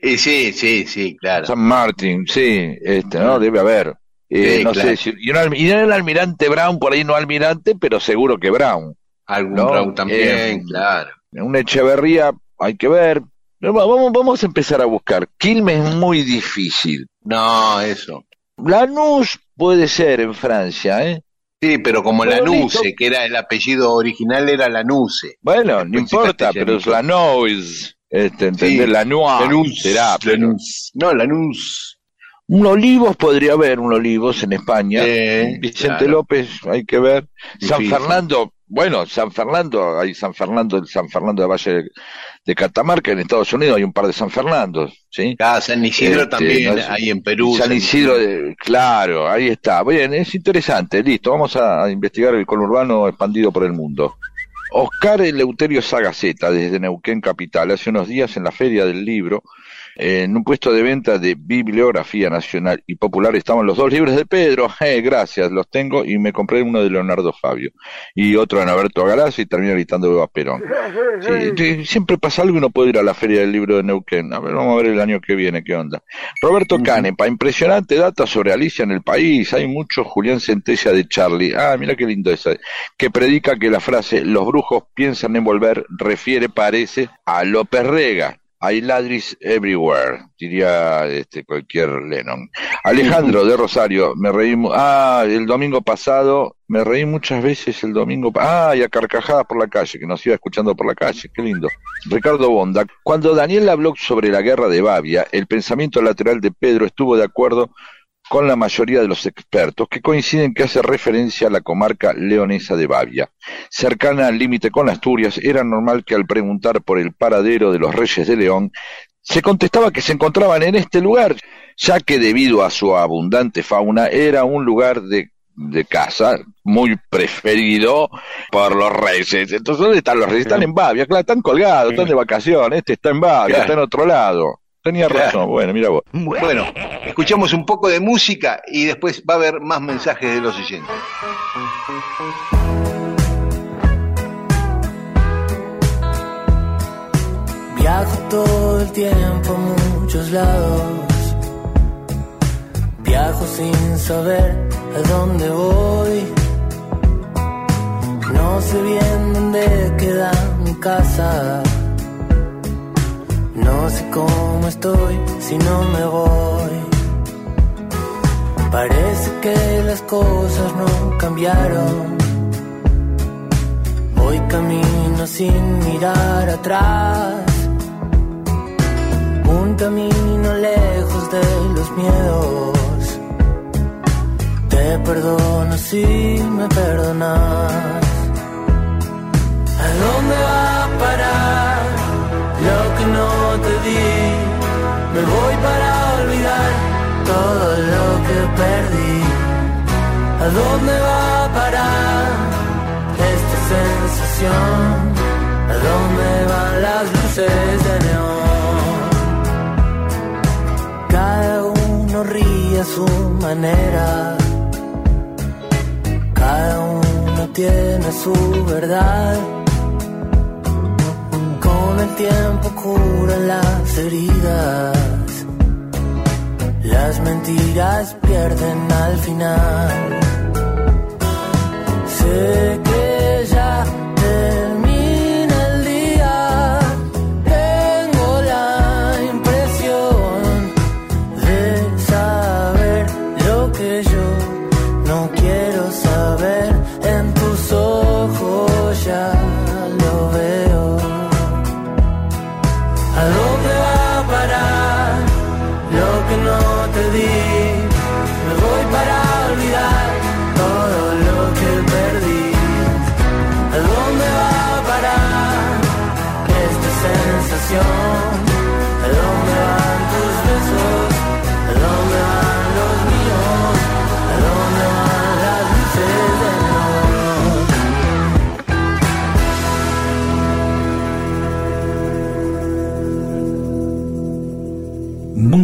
Eh, sí, sí, sí, claro. San Martín, sí, este, ¿no? Debe haber. Eh, Sí, no claro. sé, si- y, un y el almirante Brown, por ahí no almirante, pero seguro que Brown. Algún No, Brown también, eh, claro. Una Echeverría, hay que ver. Vamos, vamos a empezar a buscar. Quilmes es muy difícil. No, eso. Lanús puede ser en Francia, ¿eh? Sí, pero como Pero Lanuse, listo. que era el apellido original era Lanuse. Bueno, no Después importa, pero es. Lanús. Este, ¿entendés? Sí, Lanús Lanús, será, pero- Lanús. No, Lanús. Un olivos podría haber, un olivos en España. Eh, Vicente claro. López, hay que ver. San. Fernando, bueno, San Fernando, hay San Fernando, el San Fernando de Valle de, Catamarca, en Estados Unidos hay un par de San Fernandos, ¿sí? Ah, San Isidro Este, también, no es- ahí en Perú. San Isidro, de- claro, ahí está. Bien, es interesante, listo, vamos a, a investigar el conurbano expandido por el mundo. Oscar Eleuterio Sagaceta, desde Neuquén Capital, hace unos días en la Feria del Libro, eh, en un puesto de venta de bibliografía nacional y popular estaban los dos libros de Pedro, *laughs* eh, gracias, los tengo y me compré uno de Leonardo Fabio y otro de Naberto Garazzi y terminé gritando Eva Perón. *laughs* Sí, siempre pasa algo y no puedo ir a la Feria del Libro de Neuquén. A ver, vamos a ver el año que viene qué onda. Roberto Canepa, impresionante data sobre Alicia en el país. Hay mucho Julián Centella de Charlie. Ah, mira qué lindo esa. Que predica que la frase los brujos piensan en volver refiere, parece, a López Rega. Hay ladris everywhere, diría este, cualquier Lennon. Alejandro de Rosario, me reí. Ah, el domingo pasado, me reí muchas veces el domingo. Ah, y a carcajadas por la calle, que nos iba escuchando por la calle, qué lindo. Ricardo Bonda, cuando Daniel habló sobre la guerra de Bavia, el pensamiento lateral de Pedro estuvo de acuerdo con la mayoría de los expertos, que coinciden que hace referencia a la comarca leonesa de Bavia. Cercana al límite con Asturias, era normal que al preguntar por el paradero de los reyes de León, se contestaba que se encontraban en este lugar, ya que debido a su abundante fauna era un lugar de, de caza muy preferido por los reyes. Entonces, ¿dónde están los reyes? Están en Bavia, claro, están colgados, están de vacaciones, este está en Bavia, Claro. está en otro lado. Tenía Claro. razón, bueno, mira vos. Bueno, escuchamos un poco de música y después va a haber más mensajes de los oyentes. Viajo todo el tiempo a muchos lados. Viajo sin saber a dónde voy. No sé bien dónde queda mi casa. No sé cómo estoy si no me voy. Parece que las cosas no cambiaron. Hoy camino sin mirar atrás. Un camino lejos de los miedos. Te perdono si me perdonas. ¿A dónde va a parar lo que no te di? Me voy para olvidar todo lo que perdí. ¿A dónde va a parar esta sensación? ¿A dónde van las luces de neón? Cada uno ríe a su manera. Cada uno tiene su verdad. Tiempo curan las heridas. Las mentiras pierden al final. Sé que ya termina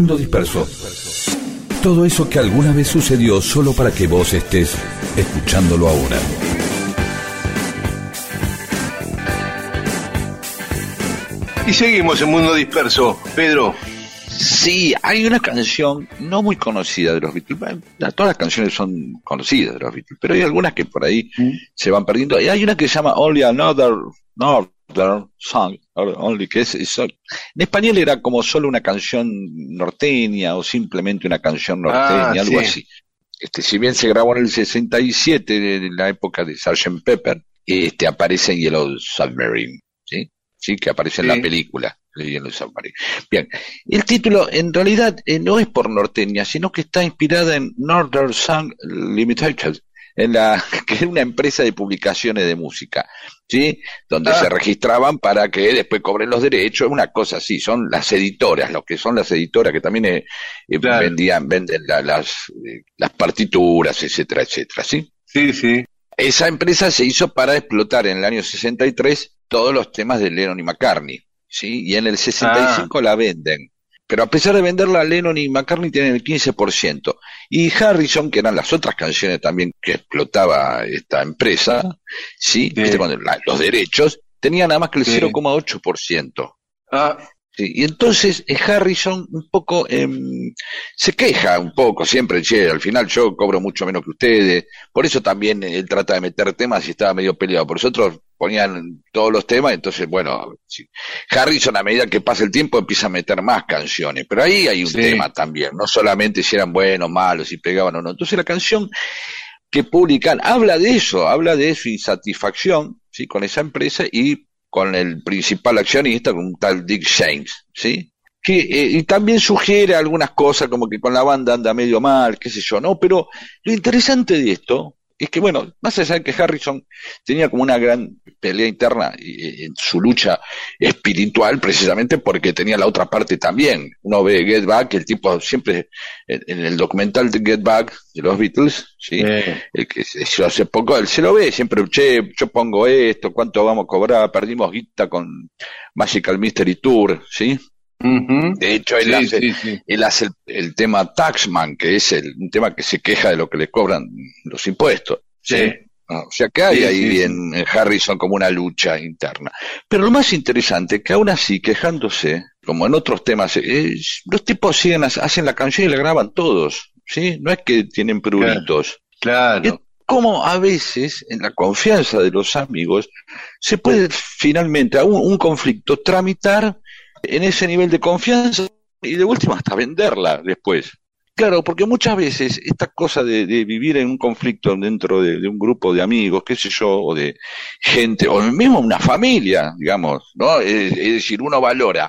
Mundo disperso. Todo eso que alguna vez sucedió solo para que vos estés escuchándolo ahora. Y seguimos en Mundo Disperso. Pedro, Sí, hay una canción no muy conocida de los Beatles. Todas las canciones son conocidas de los Beatles, pero hay algunas que por ahí se van perdiendo. Y hay una que se llama Only Another North Song, or only, en español era como solo una canción norteña o simplemente una canción norteña, Ah, algo sí. así. Este, si bien se grabó en el 67, de la época de Sgt. Pepper, este, aparece en Yellow Submarine, ¿sí? Sí, que aparece en la película de Yellow Submarine. Bien, el título en realidad eh, no es por norteña, sino que está inspirada en Northern Song Limited, en la, *laughs* que es una empresa de publicaciones de música, ¿sí? Donde Ah. se registraban para que después cobren los derechos, una cosa así, son las editoras, lo que son las editoras que también eh, eh, Claro. vendían, venden la- las, eh, las partituras, etcétera, etcétera, ¿sí? Sí, sí. Esa empresa se hizo para explotar en el año 63 todos los temas de Lennon y McCartney, ¿sí? Y en el 65 la venden. Pero a pesar de venderla, Lennon y McCartney tienen el 15%. Y Harrison, que eran las otras canciones también que explotaba esta empresa, ¿sí? Los derechos, tenía nada más que el Sí. 0,8%. Ah, Sí, y entonces eh, Harrison un poco em, se queja un poco siempre, che, al final yo cobro mucho menos que ustedes, por eso también él trata de meter temas y estaba medio peleado, por eso otros ponían todos los temas, entonces bueno, sí. Harrison a medida que pasa el tiempo empieza a meter más canciones, pero ahí hay un Sí. tema también, no solamente si eran buenos, malos, si pegaban o no, entonces la canción que publican habla de eso, habla de su insatisfacción, sí, con esa empresa y con el principal accionista, con un tal Dick James, ¿sí? Que, eh, y también sugiere algunas cosas como que con la banda anda medio mal, qué sé yo, ¿no? Pero lo interesante de esto es que, bueno, más allá de que Harrison tenía como una gran pelea interna eh, en su lucha espiritual, precisamente porque tenía la otra parte también. Uno ve Get Back, el tipo siempre, en, en el documental de Get Back de los Beatles, ¿sí? eh, el que se hizo hace poco, él se lo ve siempre, che, yo pongo esto, cuánto vamos a cobrar, perdimos guita con Magical Mystery Tour, ¿sí? De hecho, él Sí, hace, sí, sí. él hace el, el tema Taxman, que es el, un tema que se queja de lo que le cobran los impuestos, ¿sí? Ah, O sea que hay ahí. En, en Harrison como una lucha interna. Pero lo más interesante, que aún así, quejándose, como en otros temas, es- los tipos siguen, ha- hacen la canción y la graban todos, ¿sí? No es que tienen pruritos. Claro. Como a veces, en la confianza de los amigos, se puede finalmente, a un, un conflicto, tramitar en ese nivel de confianza y de última hasta venderla después. Claro, porque muchas veces esta cosa de, de vivir en un conflicto dentro de, un grupo de amigos, qué sé yo, o de gente, o mismo una familia, digamos, ¿no? Es, es decir, uno valora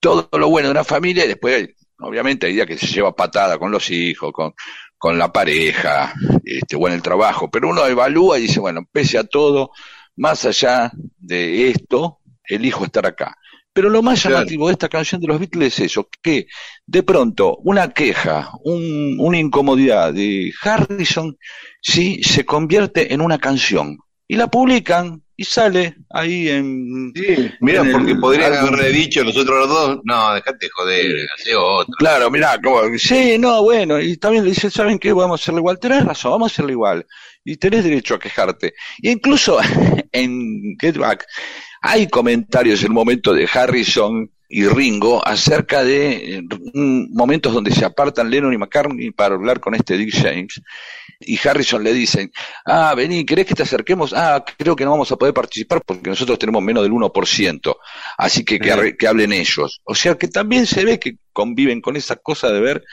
todo lo bueno de una familia y después, obviamente, hay días que se lleva patada con los hijos, con, con la pareja, este, o en el trabajo, pero uno evalúa y dice, bueno, pese a todo, más allá de esto, elijo estar acá. Pero lo más Claro. llamativo de esta canción de los Beatles es eso, que de pronto una queja, un- una incomodidad de Harrison, sí, se convierte en una canción. Y la publican y sale ahí en... Sí, mira, porque podrían haberle dicho nosotros los dos, no, dejate de joder, hace otro. Claro, mirá, como, sí, no, bueno, y también le dice, ¿saben qué? Vamos a hacerlo igual. Tenés razón, vamos a hacerlo igual. Y tenés derecho a quejarte. Y incluso *laughs* en Get Back hay comentarios en el momento de Harrison y Ringo acerca de eh, momentos donde se apartan Lennon y McCartney para hablar con este Dick James. Y Harrison le dicen, ah, vení, ¿querés que te acerquemos? Ah, creo que no vamos a poder participar porque nosotros tenemos menos del 1%. Así que que hablen ellos. O sea que también se ve que conviven con esa cosa de ver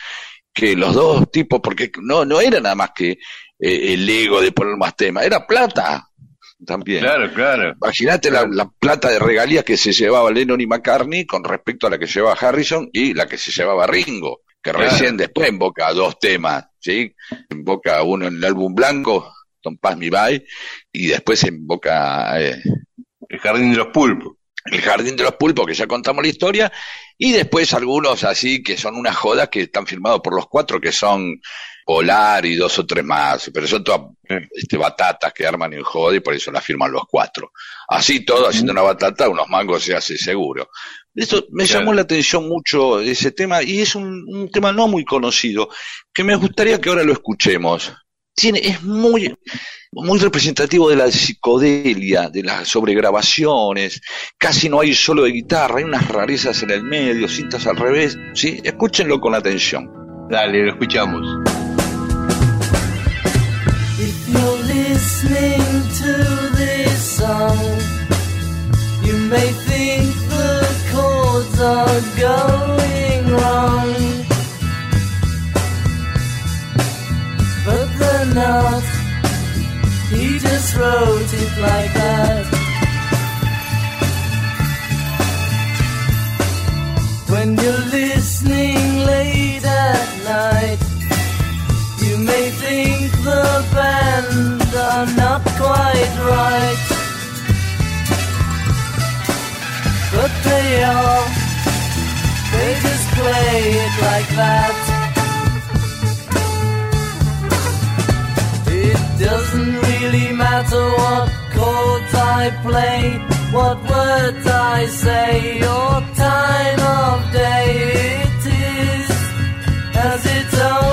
que los dos tipos, porque no, no era nada más que eh, el ego de poner más temas, era plata también. Claro, claro. Imagínate la, la plata de regalías que se llevaba Lennon y McCartney con respecto a la que llevaba Harrison y la que se llevaba Ringo, que Claro. recién después invoca dos temas, ¿sí? Invoca uno en el álbum blanco, Don't Pass Me By, y después invoca eh, El jardín de los pulpos. el jardín de los pulpos, que ya contamos la historia, y después algunos así que son unas jodas que están firmados por los cuatro, que son Polar y dos o tres más, pero son todas este, batatas que arman en joda y por eso las firman los cuatro. Así todo, haciendo una batata, unos mangos se hace seguro. Eso me Claro. llamó la atención mucho ese tema y es un, un tema no muy conocido, que me gustaría que ahora lo escuchemos. Tiene, es muy, muy representativo de la psicodelia, de las sobregrabaciones, casi no hay solo de guitarra, hay unas rarezas en el medio, cintas al revés, ¿sí? Escúchenlo con atención. Dale, lo escuchamos. If you're listening to this song, you may think the chords are going not. He just wrote it like that. When you're listening late at night, you may think the band are not quite right. But they are, they just play it like that. Doesn't really matter what chords I play, what words I say, or time of day it is, as it's only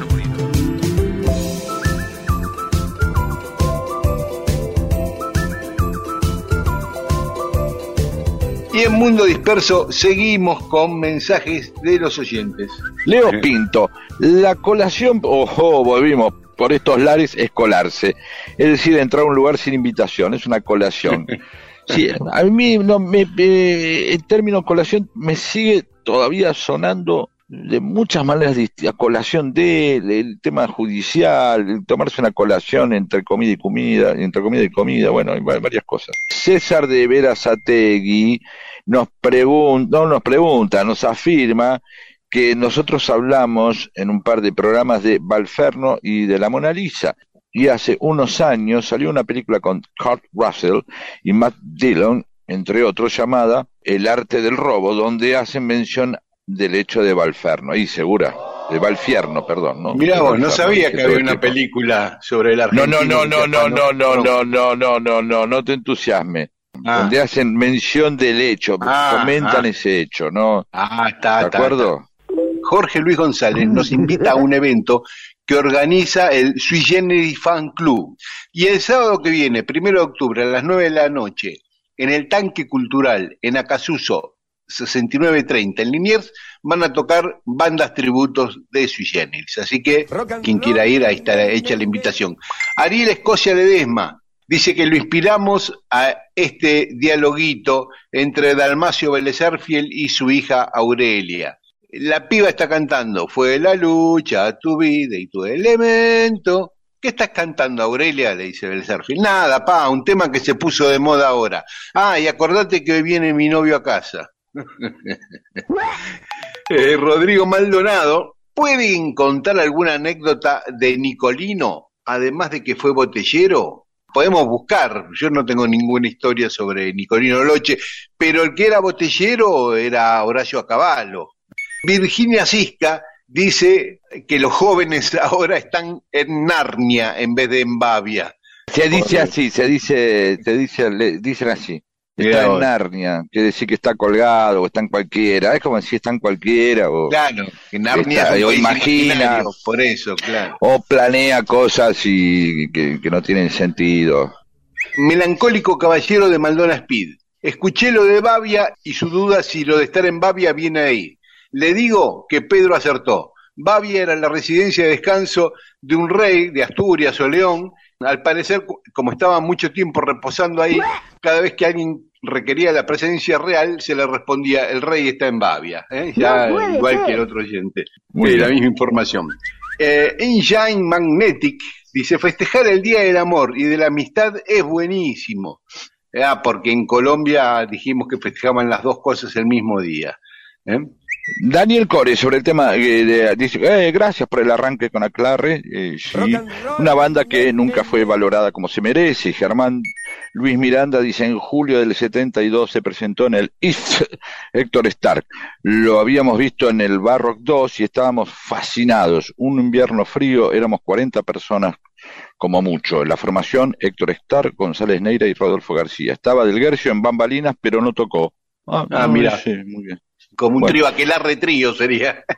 Y en Mundo Disperso seguimos con mensajes de los oyentes. Leo Pinto, la colación, ojo, volvimos por estos lares, es colarse. Es decir, entrar a un lugar sin invitación, es una colación. *laughs* Sí, a mí no, me, el término colación me sigue todavía sonando de muchas maneras distintas. Colación de, el tema judicial, el tomarse una colación entre comida y comida, entre comida y comida, bueno, hay va- varias cosas. César de Verazategui nos pregunta, no nos pregunta, nos afirma que nosotros hablamos en un par de programas de Valferno y de la Mona Lisa. Y hace unos años salió una película con Kurt Russell y Matt Dillon, entre otros, llamada El arte del robo, donde hacen mención del hecho de Valferno. Y segura, de Valfierno, perdón. ¿no? Mirá vos, no sabía que había una película sobre el No, argentino. no, no, no, no, Stefano. no, no, no, no, no, no, no, no, no te entusiasme. Ah. Donde hacen mención del hecho, Ah, comentan ah. ese hecho, ¿no? Ah, está, ¿De está, acuerdo? Jorge Luis González nos invita a un evento que organiza el Sui Generis Fan Club. Y el sábado que viene, primero de octubre, a las 9 de la noche, en el Tanque Cultural, en Acasuso 6930, en Liniers, van a tocar bandas tributos de Sui Generis. Así que, quien quiera ir, ahí está hecha la invitación. Ariel Escocia Ledesma dice que lo inspiramos a este dialoguito entre Dalmacio Belezerfiel y su hija Aurelia. La piba está cantando, fue la lucha, tu vida y tu elemento. ¿Qué estás cantando, Aurelia? Le dice Belezerfield. Nada, pa, un tema que se puso de moda ahora. Ah, y acordate que hoy viene mi novio a casa. *laughs* Eh, Rodrigo Maldonado, ¿pueden contar alguna anécdota de Nicolino, además de que fue botellero? Podemos buscar, yo no tengo ninguna historia sobre Nicolino Loche, pero el que era botellero era Horacio Acabalo. Virginia Cisca dice que los jóvenes *laughs* ahora están en Narnia en vez de en Bavia. Se dice así, se dice, se dice, le- dicen así. Está en. Narnia, quiere decir que está colgado o está en cualquiera. Es como si está en cualquiera o, Claro, que Narnia Está, es un o imagina. por eso, claro. o planea cosas y que, que no tienen sentido. Melancólico caballero de Maldona Speed. Escuché lo de Bavia y su duda si lo de estar en Bavia viene ahí. Le digo que Pedro acertó. Bavia era la residencia de descanso de un rey de Asturias o León. Al parecer, como estaba mucho tiempo reposando ahí, cada vez que alguien requería la presencia real, se le respondía, el rey está en Bavia. ¿eh? Ya No igual ser. que el otro oyente. Muy la misma información. Eh, Engine Magnetic dice, festejar el Día del Amor y de la Amistad es buenísimo. Ah, porque en Colombia dijimos que festejaban las dos cosas el mismo día. ¿eh? Daniel Core, sobre el tema, eh, de- dice, eh, gracias por el arranque con Aclarre, eh, sí, una banda que nunca fue valorada como se merece, Germán Luis Miranda dice, en julio del 72 se presentó en el East *laughs* Héctor Stark. Lo habíamos visto en el Barrock 2 y estábamos fascinados. Un invierno frío, éramos 40 personas como mucho. En la formación, Héctor Stark, González Neira y Rodolfo García. Estaba del Gercio en bambalinas, pero no tocó. Ah, no, mira. sí, muy bien. Como un Bueno. trío, aquelarre trío sería. *laughs*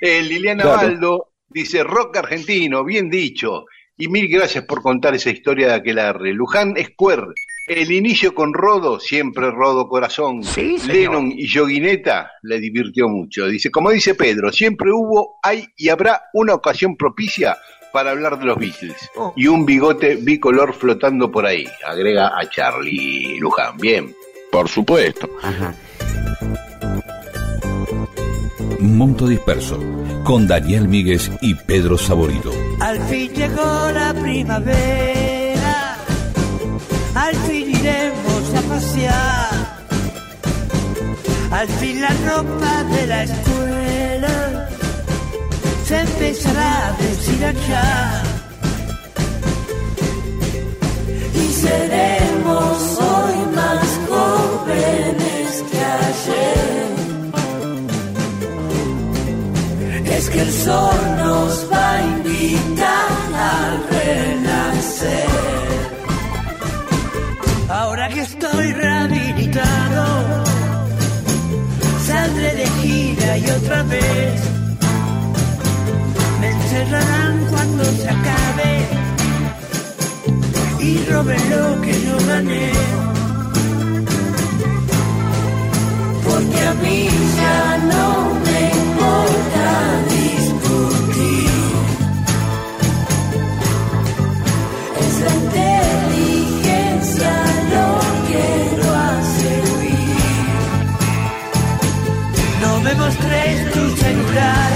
Eh, Liliana Claro. Baldo dice, rock argentino, bien dicho. Y mil gracias por contar esa historia de aquelarre. Luján Square, el inicio con Rodo, siempre Rodo Corazón. Lennon y Yoguineta le divirtió mucho. Dice, como dice Pedro, siempre hubo, hay y habrá una ocasión propicia para hablar de los Beatles. Y un bigote bicolor flotando por ahí. Agrega a Charlie Luján. Bien. Por supuesto. Mundo Disperso, con Daniel Míguez y Pedro Saborido. Al fin llegó la primavera, al fin iremos a pasear, al fin la ropa de la escuela se empezará a deshilachar. Y seremos hoy más jóvenes que ayer. El sol nos va a invitar al renacer. Ahora que estoy rehabilitado, saldré de gira y otra vez me encerrarán cuando se acabe y roben lo que yo gané. Porque a mí ya no me importa No me mostréis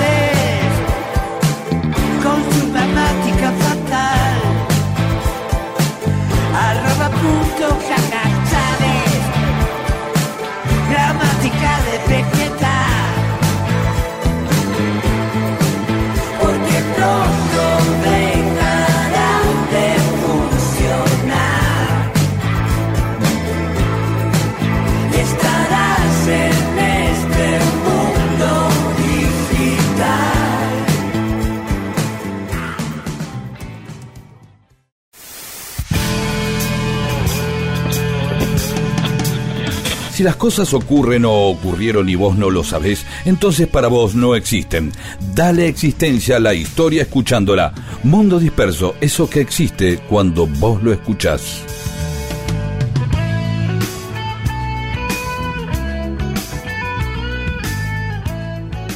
Si las cosas ocurren o ocurrieron y vos no lo sabés, entonces para vos no existen. Dale existencia a la historia escuchándola. Mundo disperso, eso que existe cuando vos lo escuchás.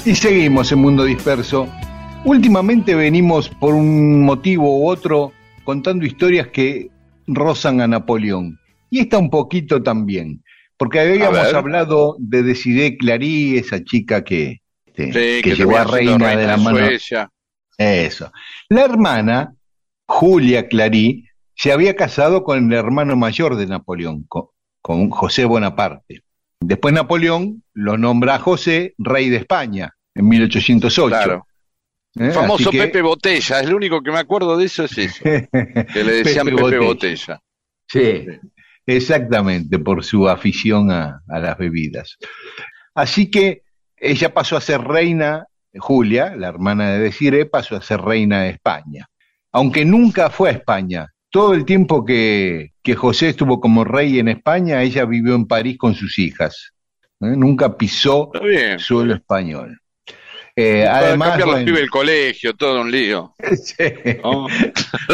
Y seguimos en Mundo Disperso. Últimamente venimos por un motivo u otro contando historias que rozan a Napoleón. Y esta un poquito también, porque habíamos hablado de Decidé Clary, esa chica que, este, Sí, que llegó a reina, de la mano. Suecia. Eso. La hermana, Julia Clary, se había casado con el hermano mayor de Napoleón, con, con José Bonaparte. Después Napoleón lo nombra a José rey de España en 1808. Claro. ¿Eh? Famoso que- Pepe Botella, es lo único que me acuerdo de eso es eso, *laughs* que le decían Pepe Pepe, Botella. Botella. Sí, exactamente, por su afición a, a las bebidas. Así que ella pasó a ser reina, Julia, la hermana de Desiree, pasó a ser reina de España. Aunque nunca fue a España. Todo el tiempo que, que José estuvo como rey en España, ella vivió en París con sus hijas. ¿eh? Nunca pisó suelo español. Eh, además, cambiar los bueno, pibes del colegio, todo un lío. *laughs* sí, ¿no?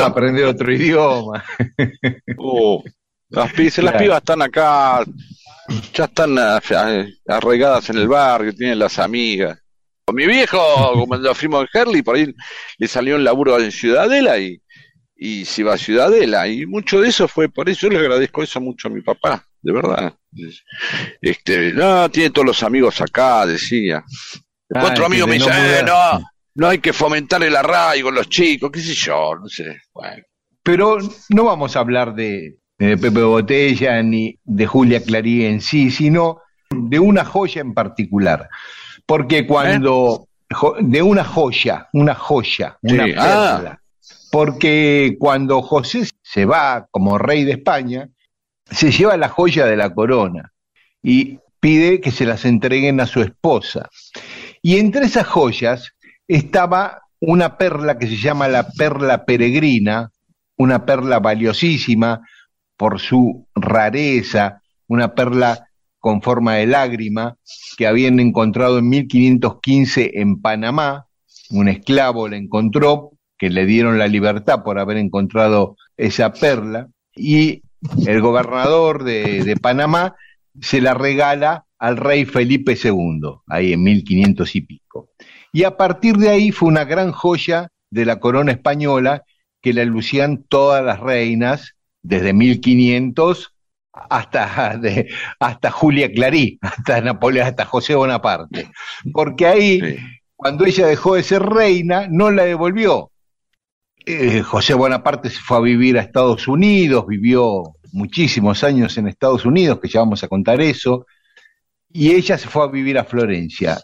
aprender otro idioma. *laughs* Uh, las, pibas están acá, ya están ah, ah, arraigadas en el barrio, tienen las amigas. Mi viejo, cuando fuimos en Herley, por ahí le salió un laburo en Ciudadela y, y se iba a Ciudadela. Y mucho de eso fue por eso, yo le agradezco eso mucho a mi papá, de verdad. Este, no, tiene todos los amigos acá, decía. Ah, otro amigo me dice, no "Eh, mudar". no, no hay que fomentar el arraigo los chicos, qué sé yo, no sé. Bueno. Pero no vamos a hablar de, de Pepe Botella ni de Julia Clarí en sí, sino de una joya en particular. Porque cuando. jo- de una joya, una joya, una ah. perla. Porque cuando José se va como rey de España, se lleva la joya de la corona y pide que se las entreguen a su esposa. Y entre esas joyas estaba una perla que se llama la perla peregrina, una perla valiosísima por su rareza, una perla con forma de lágrima que habían encontrado en 1515 en Panamá. Un esclavo la encontró, que le dieron la libertad por haber encontrado esa perla, y el gobernador de, de Panamá se la regala al rey Felipe II, ahí en 1500 y pico. Y a partir de ahí fue una gran joya de la corona española que la lucían todas las reinas desde 1500 hasta, de- hasta Julia Clarí, hasta Napoleón, hasta José Bonaparte. Porque ahí, Sí. cuando ella dejó de ser reina, no la devolvió. Eh, José Bonaparte se fue a vivir a Estados Unidos, vivió muchísimos años en Estados Unidos, que ya vamos a contar eso, y ella se fue a vivir a Florencia.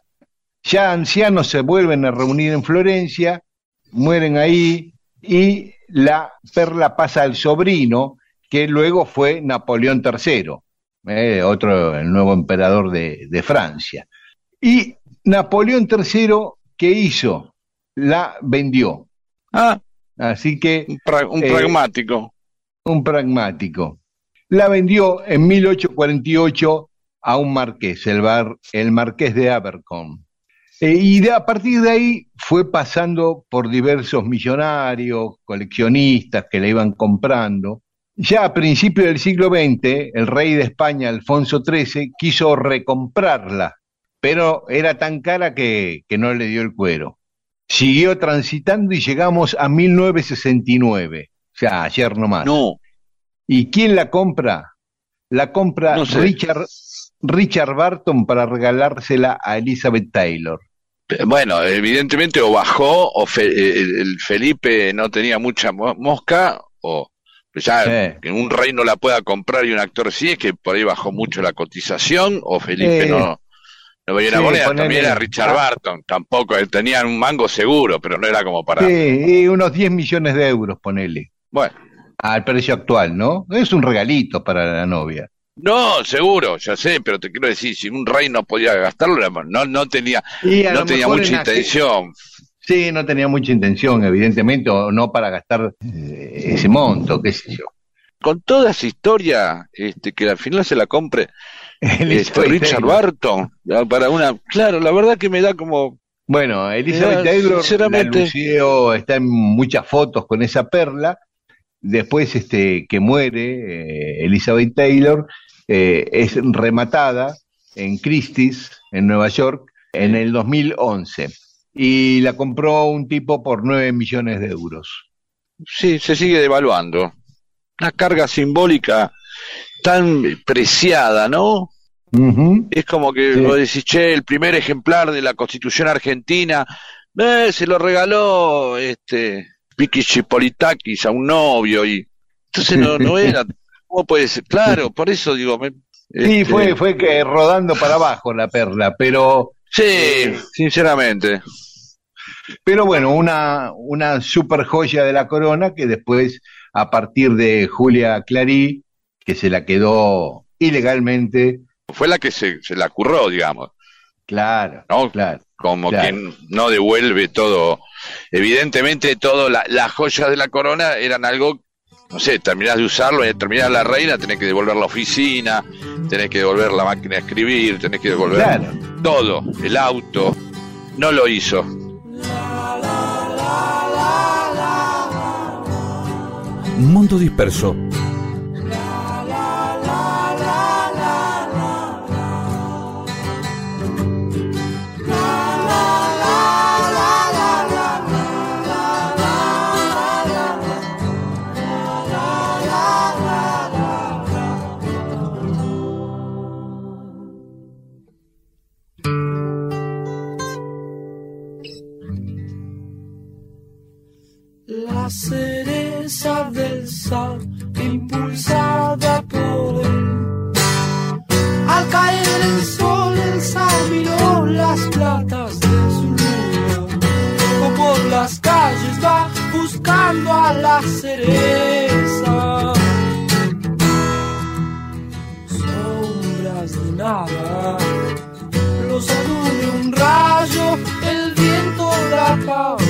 Ya ancianos se vuelven a reunir en Florencia, mueren ahí, y la perla pasa al sobrino, que luego fue Napoleón III, eh, otro, el nuevo emperador de, de Francia. Y Napoleón III, ¿qué hizo? La vendió. Ah, Así que un, pra- un Eh, pragmático. un pragmático. La vendió en 1848 a un marqués, el, bar- el marqués de Abercorn. Eh, y de- a partir de ahí fue pasando por diversos millonarios, coleccionistas que la iban comprando. Ya a principios del siglo XX, el rey de España, Alfonso XIII, quiso recomprarla, pero era tan cara que, que no le dio el cuero. Siguió transitando y llegamos a 1969, o sea, ayer nomás. No, ¿Y quién la compra? La compra No sé. Richard, Richard Barton para regalársela a Elizabeth Taylor. Eh, Bueno, evidentemente o bajó o Fe- eh, el, el Felipe no tenía mucha mo- mosca o ya Sí. que un rey no la pueda comprar y un actor sí, es que por ahí bajó mucho la cotización o Felipe Eh, no, no veía una sí, moneda. ponele- También era Richard. Barton, tampoco, él tenía un mango seguro, pero no era como para... Sí, unos 10 millones de euros, ponele, Bueno, al precio actual, ¿no? Es un regalito para la novia. No, seguro, ya sé, pero te quiero decir, si un rey no podía gastarlo, no, no tenía, no tenía mucha intención. Sí, no tenía mucha intención, evidentemente, o no para gastar eh, ese monto, qué sé yo. Con toda esa historia, este, que al final se la compre *laughs* este, Richard. Barton para una claro la verdad que me da como Bueno, Elizabeth Eh, Taylor la sinceramente- lució, está en muchas fotos con esa perla. Después este, que muere eh, Elizabeth Taylor, eh, es rematada en Christie's, en Nueva York, en el 2011. Y la compró un tipo por 9 millones de euros. sí se sigue devaluando una carga simbólica tan preciada no es como que Sí. vos decís che el primer ejemplar de la Constitución Argentina eh, se lo regaló este Vicky Chipolitakis a un novio y entonces no no *laughs* era cómo puede ser claro por eso digo me- Sí, este, fue, fue que rodando para abajo la perla, pero sí sinceramente Pero bueno, una, una super joya de la corona que después, a partir de Julia Clary, que se la quedó ilegalmente, fue la que se, se la curró digamos claro, ¿no? claro. como Claro. quien no devuelve todo. Evidentemente, todo la- las joyas de la corona eran algo, no sé, terminás de usarlo, y terminás la reina, tenés que devolver la oficina, tenés que devolver la máquina de escribir, tenés que devolver Claro. todo, el auto. No lo hizo. Mundo disperso. las cerezas del sol, impulsada por él. Al caer el sol, el sal miró las platas de su luna, o por las calles va buscando a la cereza. Sombras de nada, los alude un rayo, el viento la.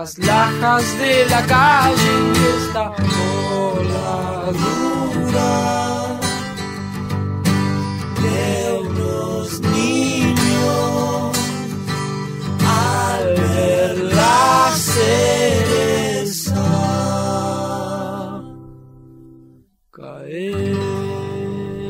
Las lajas de la calle y esta ola dura. De unos niños al ver la cereza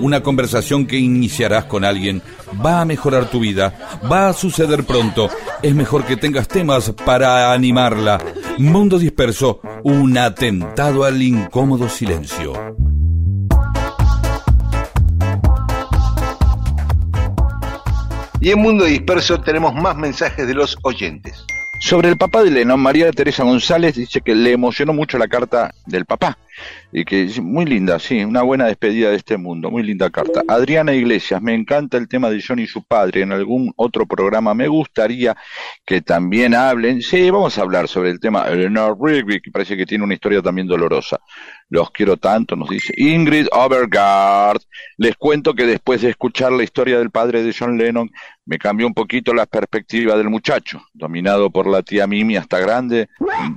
Una conversación que iniciarás con alguien va a mejorar tu vida, va a suceder pronto. Es mejor que tengas temas para animarla. Mundo disperso, un atentado al incómodo silencio. Y en Mundo Disperso tenemos más mensajes de los oyentes. Sobre el papá de Lennon, María Teresa González dice que le emocionó mucho la carta del papá. Y que muy linda, sí, una buena despedida de este mundo, muy linda carta. Adriana Iglesias, me encanta el tema de John y su padre. En algún otro programa me gustaría que también hablen. Sí, vamos a hablar sobre el tema Eleanor Rigby, que parece que tiene una historia también dolorosa. Los quiero tanto, nos dice Ingrid Overgaard. Les cuento que después de escuchar la historia del padre de John Lennon, me cambió un poquito la perspectiva del muchacho, dominado por la tía Mimi hasta grande.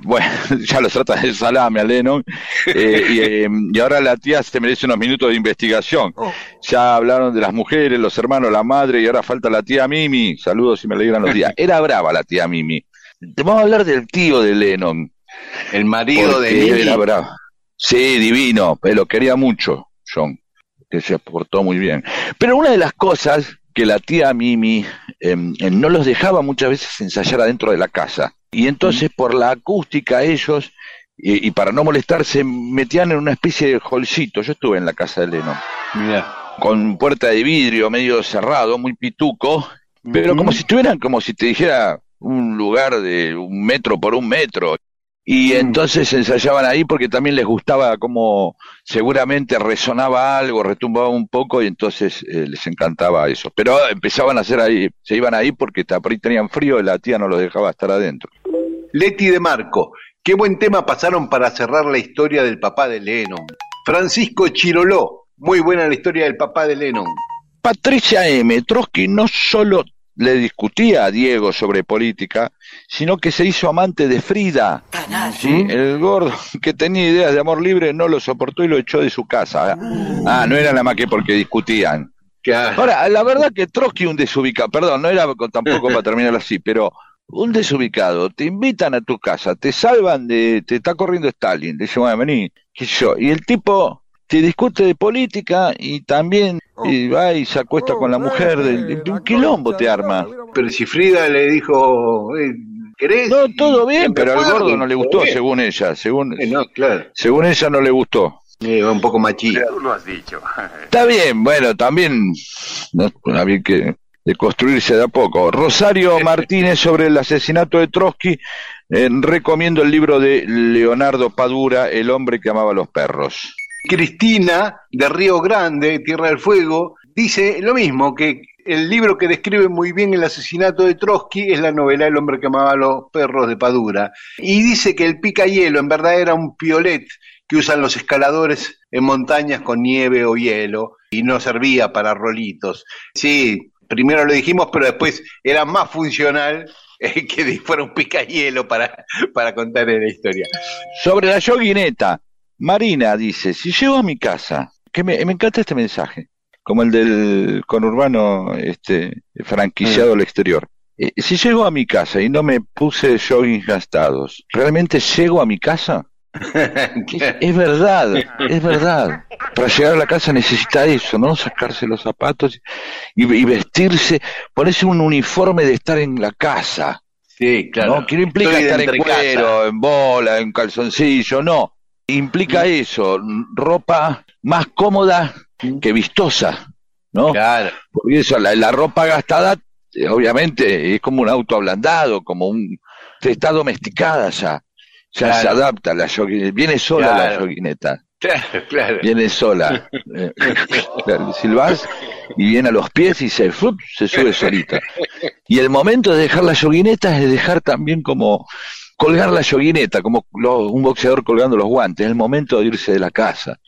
Bueno, *laughs* ya lo trata de salame a Lennon. Eh, *laughs* eh, y ahora la tía se merece unos minutos de investigación. Ya hablaron de las mujeres, los hermanos, la madre, y ahora falta la tía Mimi. Saludos y me alegran los días. Era brava la tía Mimi. Te vamos a hablar del tío de Lennon. El marido de Mimi. era bravo. Sí, divino, pero lo quería mucho, John, que se portó muy bien. Pero una de las cosas que la tía Mimi em, em, no los dejaba muchas veces ensayar adentro de la casa. Y entonces por la acústica ellos, y, y para no molestarse, metían en una especie de holcito. Yo estuve en la casa de Lennon, Mirá. con puerta de vidrio medio cerrado, muy pituco, pero como si estuvieran, como si te dijera, un lugar de un metro por un metro. Y entonces ensayaban ahí porque también les gustaba como seguramente resonaba algo, retumbaba un poco y entonces eh, les encantaba eso. Pero empezaban a hacer ahí, se iban ahí porque por ahí tenían frío y la tía no los dejaba estar adentro. Leti de Marco. Qué buen tema pasaron para cerrar la historia del papá de Lennon. Francisco Chiroló. Muy buena la historia del papá de Lennon. Patricia M. Trotsky no solo le discutía a Diego sobre política, sino que se hizo amante de Frida. Sí, el gordo *laughs* que tenía ideas de amor libre no lo soportó y lo echó de su casa. Ah, no era nada más que porque discutían. Ahora, la verdad que Trotsky un desubicado, perdón, no era con- tampoco para terminar así, pero un desubicado, te invitan a tu casa, te salvan de, te está corriendo Stalin, te dicen, bueno, vení, qué sé yo, y el tipo te discute de política y también y va y se acuesta con la mujer, del, de un quilombo te arma. Pero si Frida le dijo, eh, ¿querés? No, todo bien, pero al gordo no le gustó, bien. según ella, según, Eh, no, claro. según ella no le gustó. Eh, un poco machista. Está bien, bueno, también no, había que de construirse de a poco. Rosario Martínez sobre el asesinato de Trotsky, eh, recomiendo el libro de Leonardo Padura, El hombre que amaba a los perros. Cristina, de Río Grande, Tierra del Fuego, dice lo mismo, que el libro que describe muy bien el asesinato de Trotsky es la novela El hombre que amaba a los perros de Padura. Y dice que el picahielo en verdad era un piolet que usan los escaladores en montañas con nieve o hielo y no servía para rolitos. Sí, primero lo dijimos, pero después era más funcional *laughs* eh, que fuera un picahielo para, para contar la historia. Sobre la yoguineta, Marina dice, si llego a mi casa, que me, me encanta este mensaje, como el del conurbano este, franquiciado al exterior. Eh, si llego a mi casa y no me puse jogging gastados, ¿realmente llego a mi casa? *laughs* Es, es *laughs* verdad, es verdad. Para llegar a la casa necesita eso, ¿no? Sacarse los zapatos y, y vestirse, ponerse un uniforme de estar en la casa. Sí, claro. ¿no? Que no implica Estoy estar en cuero, en bola, en calzoncillo, no. Implica eso, ropa más cómoda que vistosa, ¿no? Claro. Porque eso, la, la ropa gastada, eh, obviamente, es como un auto ablandado, como un. está domesticada ya. Ya Claro. se adapta a la yoguineta. Viene sola la Claro. yoguineta. Claro, claro. Viene sola. *laughs* Silbás y viene a los pies y se, se sube solita. Y el momento de dejar la yoguineta es de dejar también como colgar la yoguineta, como lo- un boxeador colgando los guantes, es el momento de irse de la casa.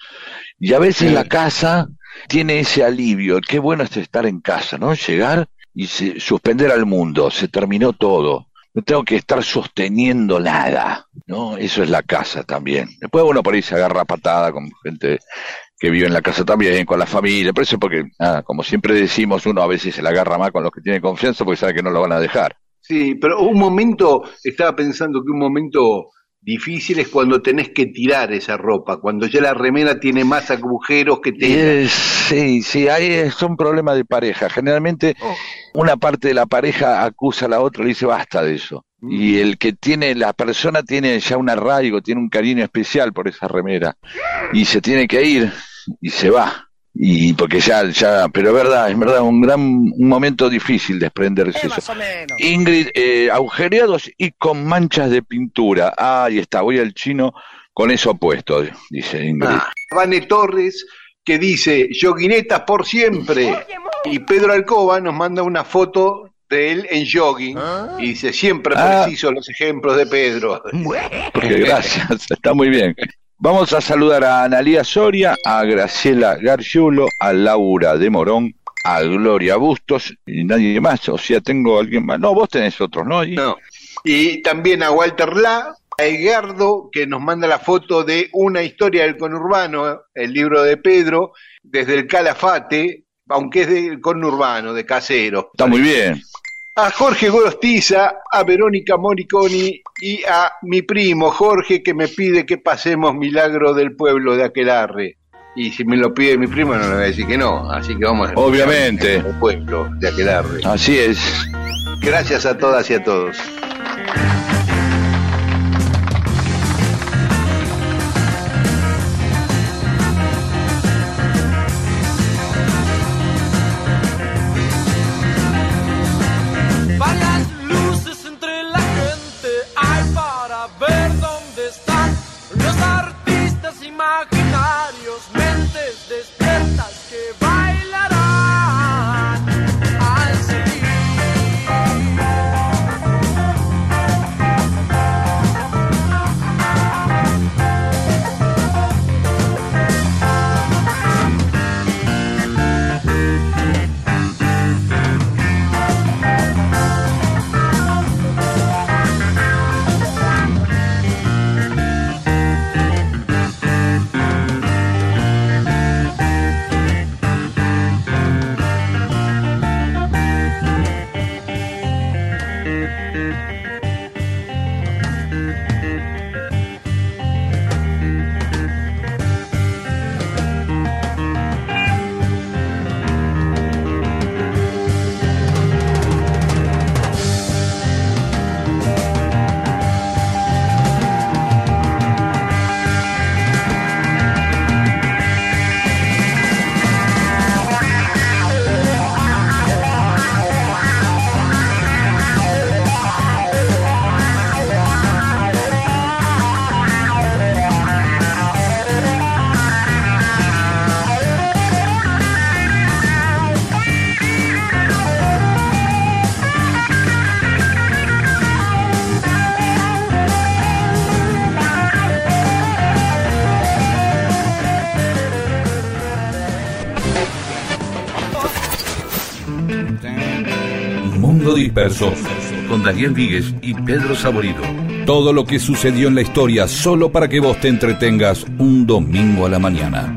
Y a veces la casa tiene ese alivio, qué bueno es estar en casa, ¿no? Llegar y se- suspender al mundo, se terminó todo. No tengo que estar sosteniendo nada, ¿no? Eso es la casa también. Después uno por ahí se agarra patada con gente que vive en la casa también, con la familia, por eso porque, nada, como siempre decimos, uno a veces se la agarra más con los que tiene confianza porque sabe que no lo van a dejar. Sí, pero un momento, estaba pensando que un momento difícil es cuando tenés que tirar esa ropa, cuando ya la remera tiene más agujeros que te... sí, sí, ahí es un problema de pareja. Generalmente una parte de la pareja acusa a la otra, le dice basta de eso. Y el que tiene, la persona tiene ya un arraigo, tiene un cariño especial por esa remera. Y se tiene que ir y se va. Y porque ya, ya, pero es verdad, es verdad, un gran, un momento difícil desprenderse eso. Ingrid, eh, agujereados y con manchas de pintura. Ah, ahí está, voy al chino con eso puesto, dice Ingrid. Ah, Vane Torres que dice, yoguinetas por siempre. Y Pedro Alcoba nos manda una foto de él en jogging y dice, siempre Ah. preciso los ejemplos de Pedro. Porque gracias, *laughs* está muy bien. Vamos a saludar a Analía Soria, a Graciela Gargiulo, a Laura de Morón, a Gloria Bustos y nadie más. O sea, tengo alguien más. No, vos tenés otros, ¿no? No. Y también a Walter La, a Edgardo, que nos manda la foto de una historia del conurbano, el libro de Pedro, desde el Calafate, aunque es del conurbano, de casero. Está muy bien. A Jorge Gorostiza, a Verónica Moriconi y a mi primo Jorge, que me pide que pasemos Milagro del Pueblo de Aquelarre. Y si me lo pide mi primo, no le voy a decir que no. Así que vamos a Obviamente. El pueblo de Aquelarre. Así es. Gracias a todas y a todos. Con Daniel Víguez y Pedro Saborido. Todo lo que sucedió en la historia solo para que vos te entretengas un domingo a la mañana.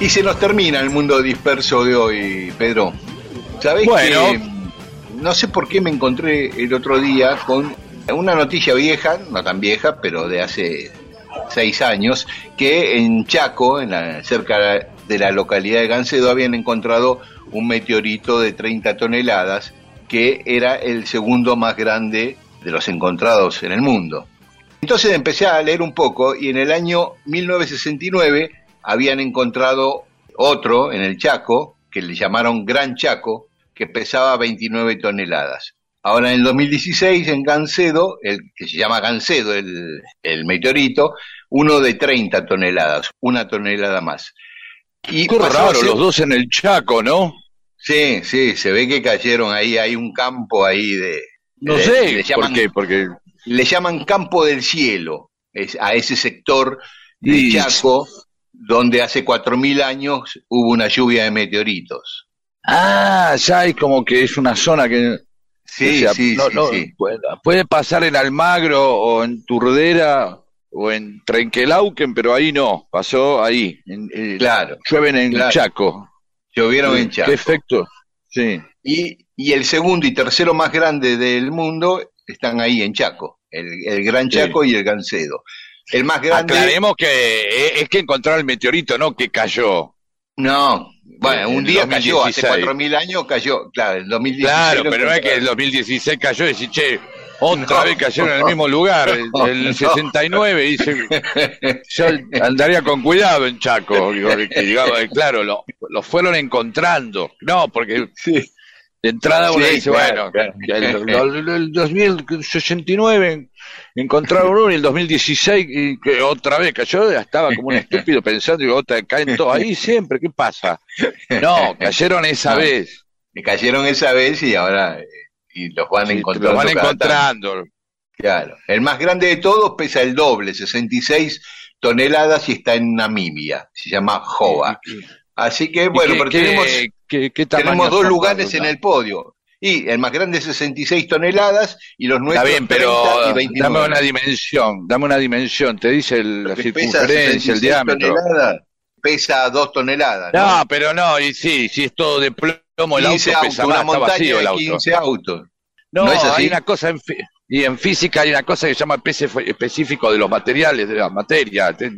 Y se nos termina el mundo disperso de hoy, Pedro. ¿Sabés Bueno. que no sé por qué me encontré el otro día con una noticia vieja, no tan vieja, pero de hace seis años, que en Chaco, en la, cerca de la localidad de Gancedo, habían encontrado un meteorito de 30 toneladas, que era el segundo más grande de los encontrados en el mundo. Entonces empecé a leer un poco y en el año 1969 habían encontrado otro en el Chaco, que le llamaron Gran Chaco, que pesaba 29 toneladas. Ahora en el 2016 en Gancedo, el que se llama Gancedo, el, el meteorito, uno de 30 toneladas, una tonelada más. Y Qué raro, los dos en el Chaco, ¿no? Sí, sí, se ve que cayeron ahí, hay un campo ahí de... No de- sé le por llaman- qué, porque le llaman campo del cielo es- a ese sector de Y- Chaco donde hace 4.000 años hubo una lluvia de meteoritos. Ah, ya es como que es una zona que... Sí, o sea, sí, no- sí, no, sí. Puede, puede pasar en Almagro o en Turdera o en Trenquelauquen, pero ahí no, pasó ahí. En, eh, Claro, llueven en claro. Chaco. llovieron Sí, en Chaco. ¿Qué efecto? Sí. Y, y el segundo y tercero más grande del mundo están ahí en Chaco, el, el Gran Sí. Chaco y el Gancedo. El más grande... Aclaremos que eh, es que encontrar el meteorito, no que cayó. No, bueno, En un día cayó, hace 2016. 4.000 años cayó, claro, en 2016. Claro, pero no es que el encontraron. 2016 cayó y decir, che, otra *laughs* No. vez cayeron en el mismo lugar. El, *laughs* No, el no. 69 dice, yo andaría con cuidado en Chaco. Digo, que, eh, claro, lo, lo fueron encontrando. No, porque Sí, de entrada uno Sí, dice, claro, bueno, claro. el, el- el 2069 encontraron uno y el 2016 y que otra vez cayó, estaba como un estúpido pensando, digo, otra, caen todos ahí siempre, ¿qué pasa? No, cayeron esa No. vez. que cayeron esa vez y ahora eh, y los van Sí, encontrando. van tanto. Claro. El más grande de todos pesa el doble, 66 toneladas y está en Namibia. Se llama Jova. Así que, bueno, ¿Y pero qué- tenemos, qué- qué- qué tenemos dos lugares en el podio. Y el más grande es 66 toneladas y los Está nuestros bien, 30 pero y 29. dame una dimensión, dame una dimensión, te dice el- la circunferencia, el 66 diámetro. toneladas, pesa 2 toneladas. ¿no? No, pero no, y sí, si es todo de plomo, el auto 15 pesa autos, más, una está montaña vacío el auto. 15 autos. No, ¿No es así? hay una cosa en, y en física hay una cosa que se llama peso fe- específico de los materiales, de la materia. Te-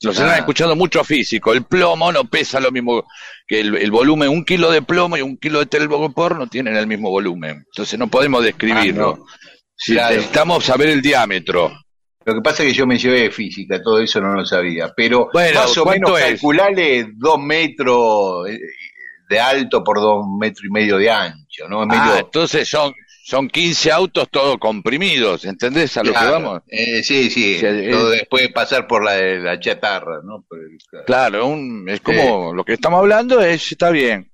Los Ah. están escuchando mucho físico. El plomo no pesa lo mismo que el, el volumen. Un kilo de plomo y un kilo de telgopor no tienen el mismo volumen. Entonces no podemos describirlo. Ah, no. Si Claro. necesitamos saber el diámetro. Lo que pasa es que yo me llevé física, todo eso no lo sabía. Pero Bueno, más o ¿cuánto menos es? calculale dos metros eh, de alto por dos metros y medio de ancho, ¿no? Ah, entonces son, son 15 autos todos comprimidos. ¿Entendés a lo que vamos? eh, sí, sí, O sea, todo después de pasar por la, la chatarra, ¿no? Claro. Claro, un, es como lo que estamos hablando es, está bien.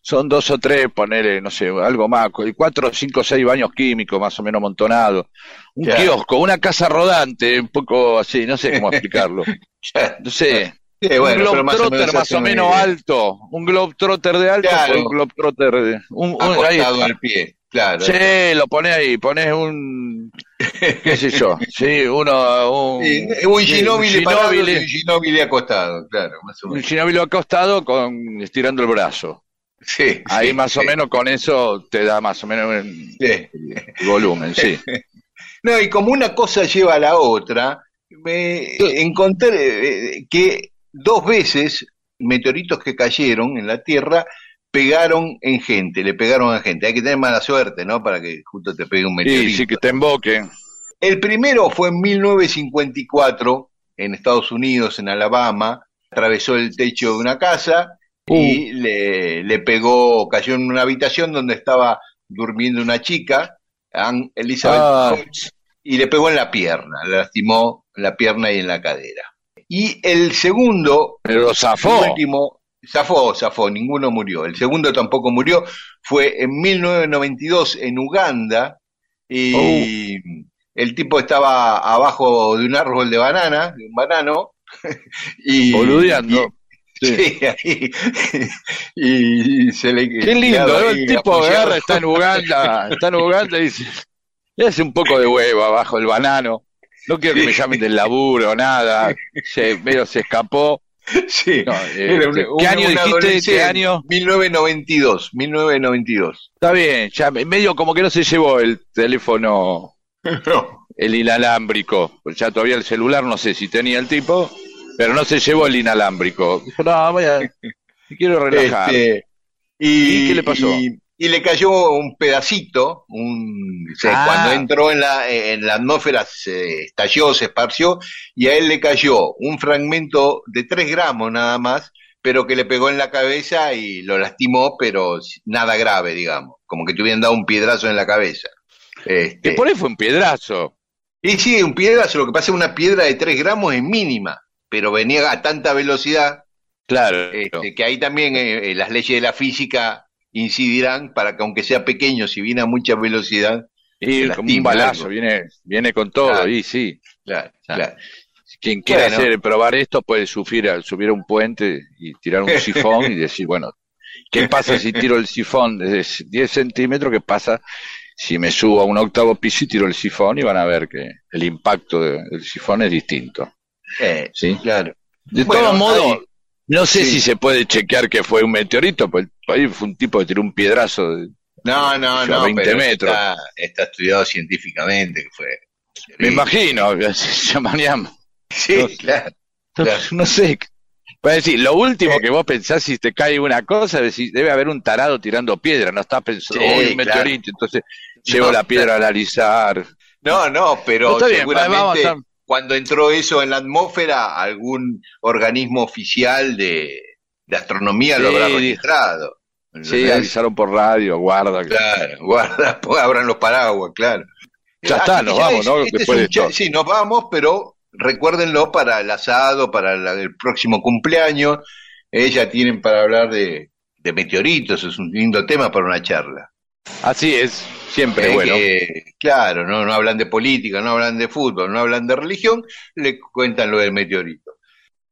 Son dos o tres, ponerle, no sé, algo más, cu- cuatro, cinco, seis baños químicos más o menos amontonados. Un Claro. kiosco, una casa rodante, un poco así, no sé cómo explicarlo. *laughs* No sé, Sí, un bueno, o globetrotter menos más o menos alto, un globetrotter de alto Claro. por un globetrotter de... Un, un- ahí al pie, claro. Sí, lo pones ahí, pones un... *laughs* qué sé yo, sí, uno... Un, Sí, un ginóbile y un acostado, claro, más o un menos. ginóbile acostado con estirando el brazo. Sí, Ahí sí, más o menos con eso te da más o menos el, el volumen, sí. *laughs* No, y como una cosa lleva a la otra, me encontré eh, que dos veces meteoritos que cayeron en la Tierra pegaron en gente, le pegaron a gente. Hay que tener mala suerte, ¿no? Para que justo te pegue un meteorito. Sí, sí, que te emboque. El primero fue en 1954 en Estados Unidos, en Alabama, atravesó el techo de una casa y le, le pegó, cayó en una habitación donde estaba durmiendo una chica, Elizabeth Ah. Fox, y le pegó en la pierna, le lastimó en la pierna y en la cadera. Y el segundo, Pero el último, zafó, zafó, ninguno murió. El segundo tampoco murió, fue en 1992 en Uganda y el tipo estaba abajo de un árbol de banana, de un banano, *laughs* y Boludeando. y- sí, *laughs* ahí, *laughs* y, se le Qué lindo, El tipo apoyado. agarra, está en Uganda, está en Uganda y dice, le hace un poco de huevo abajo el banano. No quiero que me llamen del laburo, nada. Se, medio se escapó. Sí, No, eh, un- ¿Qué un- año dijiste? ¿Qué año? 1992, 1992. Está bien, ya medio como que no se llevó el teléfono, *laughs* No. el inalámbrico. Ya todavía el celular no sé si tenía el tipo, pero no se llevó el inalámbrico. Dijo, no, voy a, quiero relajar. Este, y, ¿Y qué le pasó? Y, y le cayó un pedacito, un, Ah. cuando entró en la, en la atmósfera se estalló, se esparció, y a él le cayó un fragmento de 3 gramos nada más, pero que le pegó en la cabeza y lo lastimó, pero nada grave, digamos, como que te hubieran dado un piedrazo en la cabeza. Este, Que por ahí fue un piedrazo. y sí, un piedrazo, lo que pasa es que una piedra de 3 gramos es mínima, pero venía a tanta velocidad Claro. este, que ahí también eh, eh, las leyes de la física incidirán para que aunque sea pequeño, si viene a mucha velocidad, y como un balazo, algo. viene, viene con todo, Claro. y sí. claro. Quien quiera Bueno. hacer probar esto puede subir a, subir a un puente y tirar un *laughs* sifón y decir, bueno, ¿qué pasa si tiro el sifón desde 10 centímetros? ¿Qué pasa si me subo a un octavo piso y tiro el sifón? Y van a ver que el impacto de- del sifón es distinto. Eh, ¿sí? claro. De Bueno, todos modos, no sé sí. si se puede chequear que fue un meteorito, pues ahí fue un tipo que tiró un piedrazo. de- No, no, no, 20 pero metros. Está, está estudiado científicamente que fue. Me imagino, *laughs* se manían- Sí, claro. No, Claro. no sé. Para decir, lo último que vos pensás si te cae una cosa, decís, debe haber un tarado tirando piedra, no estás pensando, Sí, "Uy, un claro. meteorito, entonces llevo No, la piedra a analizar. No, no, pero No, está seguramente cuando entró eso en la atmósfera, algún organismo oficial de, de astronomía lo habrá registrado. Sí, ¿Entendés? avisaron por radio, guarda. que- Claro, *laughs* guarda, pues abran los paraguas, claro. Ya Así está, nos ya vamos, es- ¿no? este es Después un de esto. Sí, nos vamos, pero recuérdenlo para el asado, para la- el próximo cumpleaños. Ella tienen para hablar de, de meteoritos, es un lindo tema para una charla. Así es, siempre Eh, bueno. que, claro, no, no hablan de política, no hablan de fútbol, no hablan de religión, le cuentan lo del meteorito.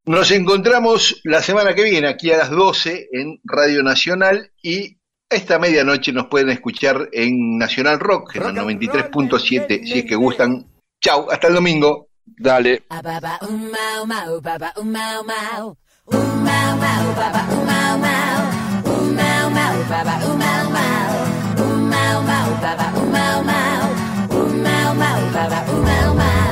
Nos encontramos la semana que viene, aquí a las 12 en Radio Nacional y esta medianoche nos pueden escuchar en Nacional Rock, en el 93.7, si es que gustan. Chau, hasta el domingo. Dale. mau mau ba ba, ooh mau mau, ooh mau mau ba ba, ooh mau mau.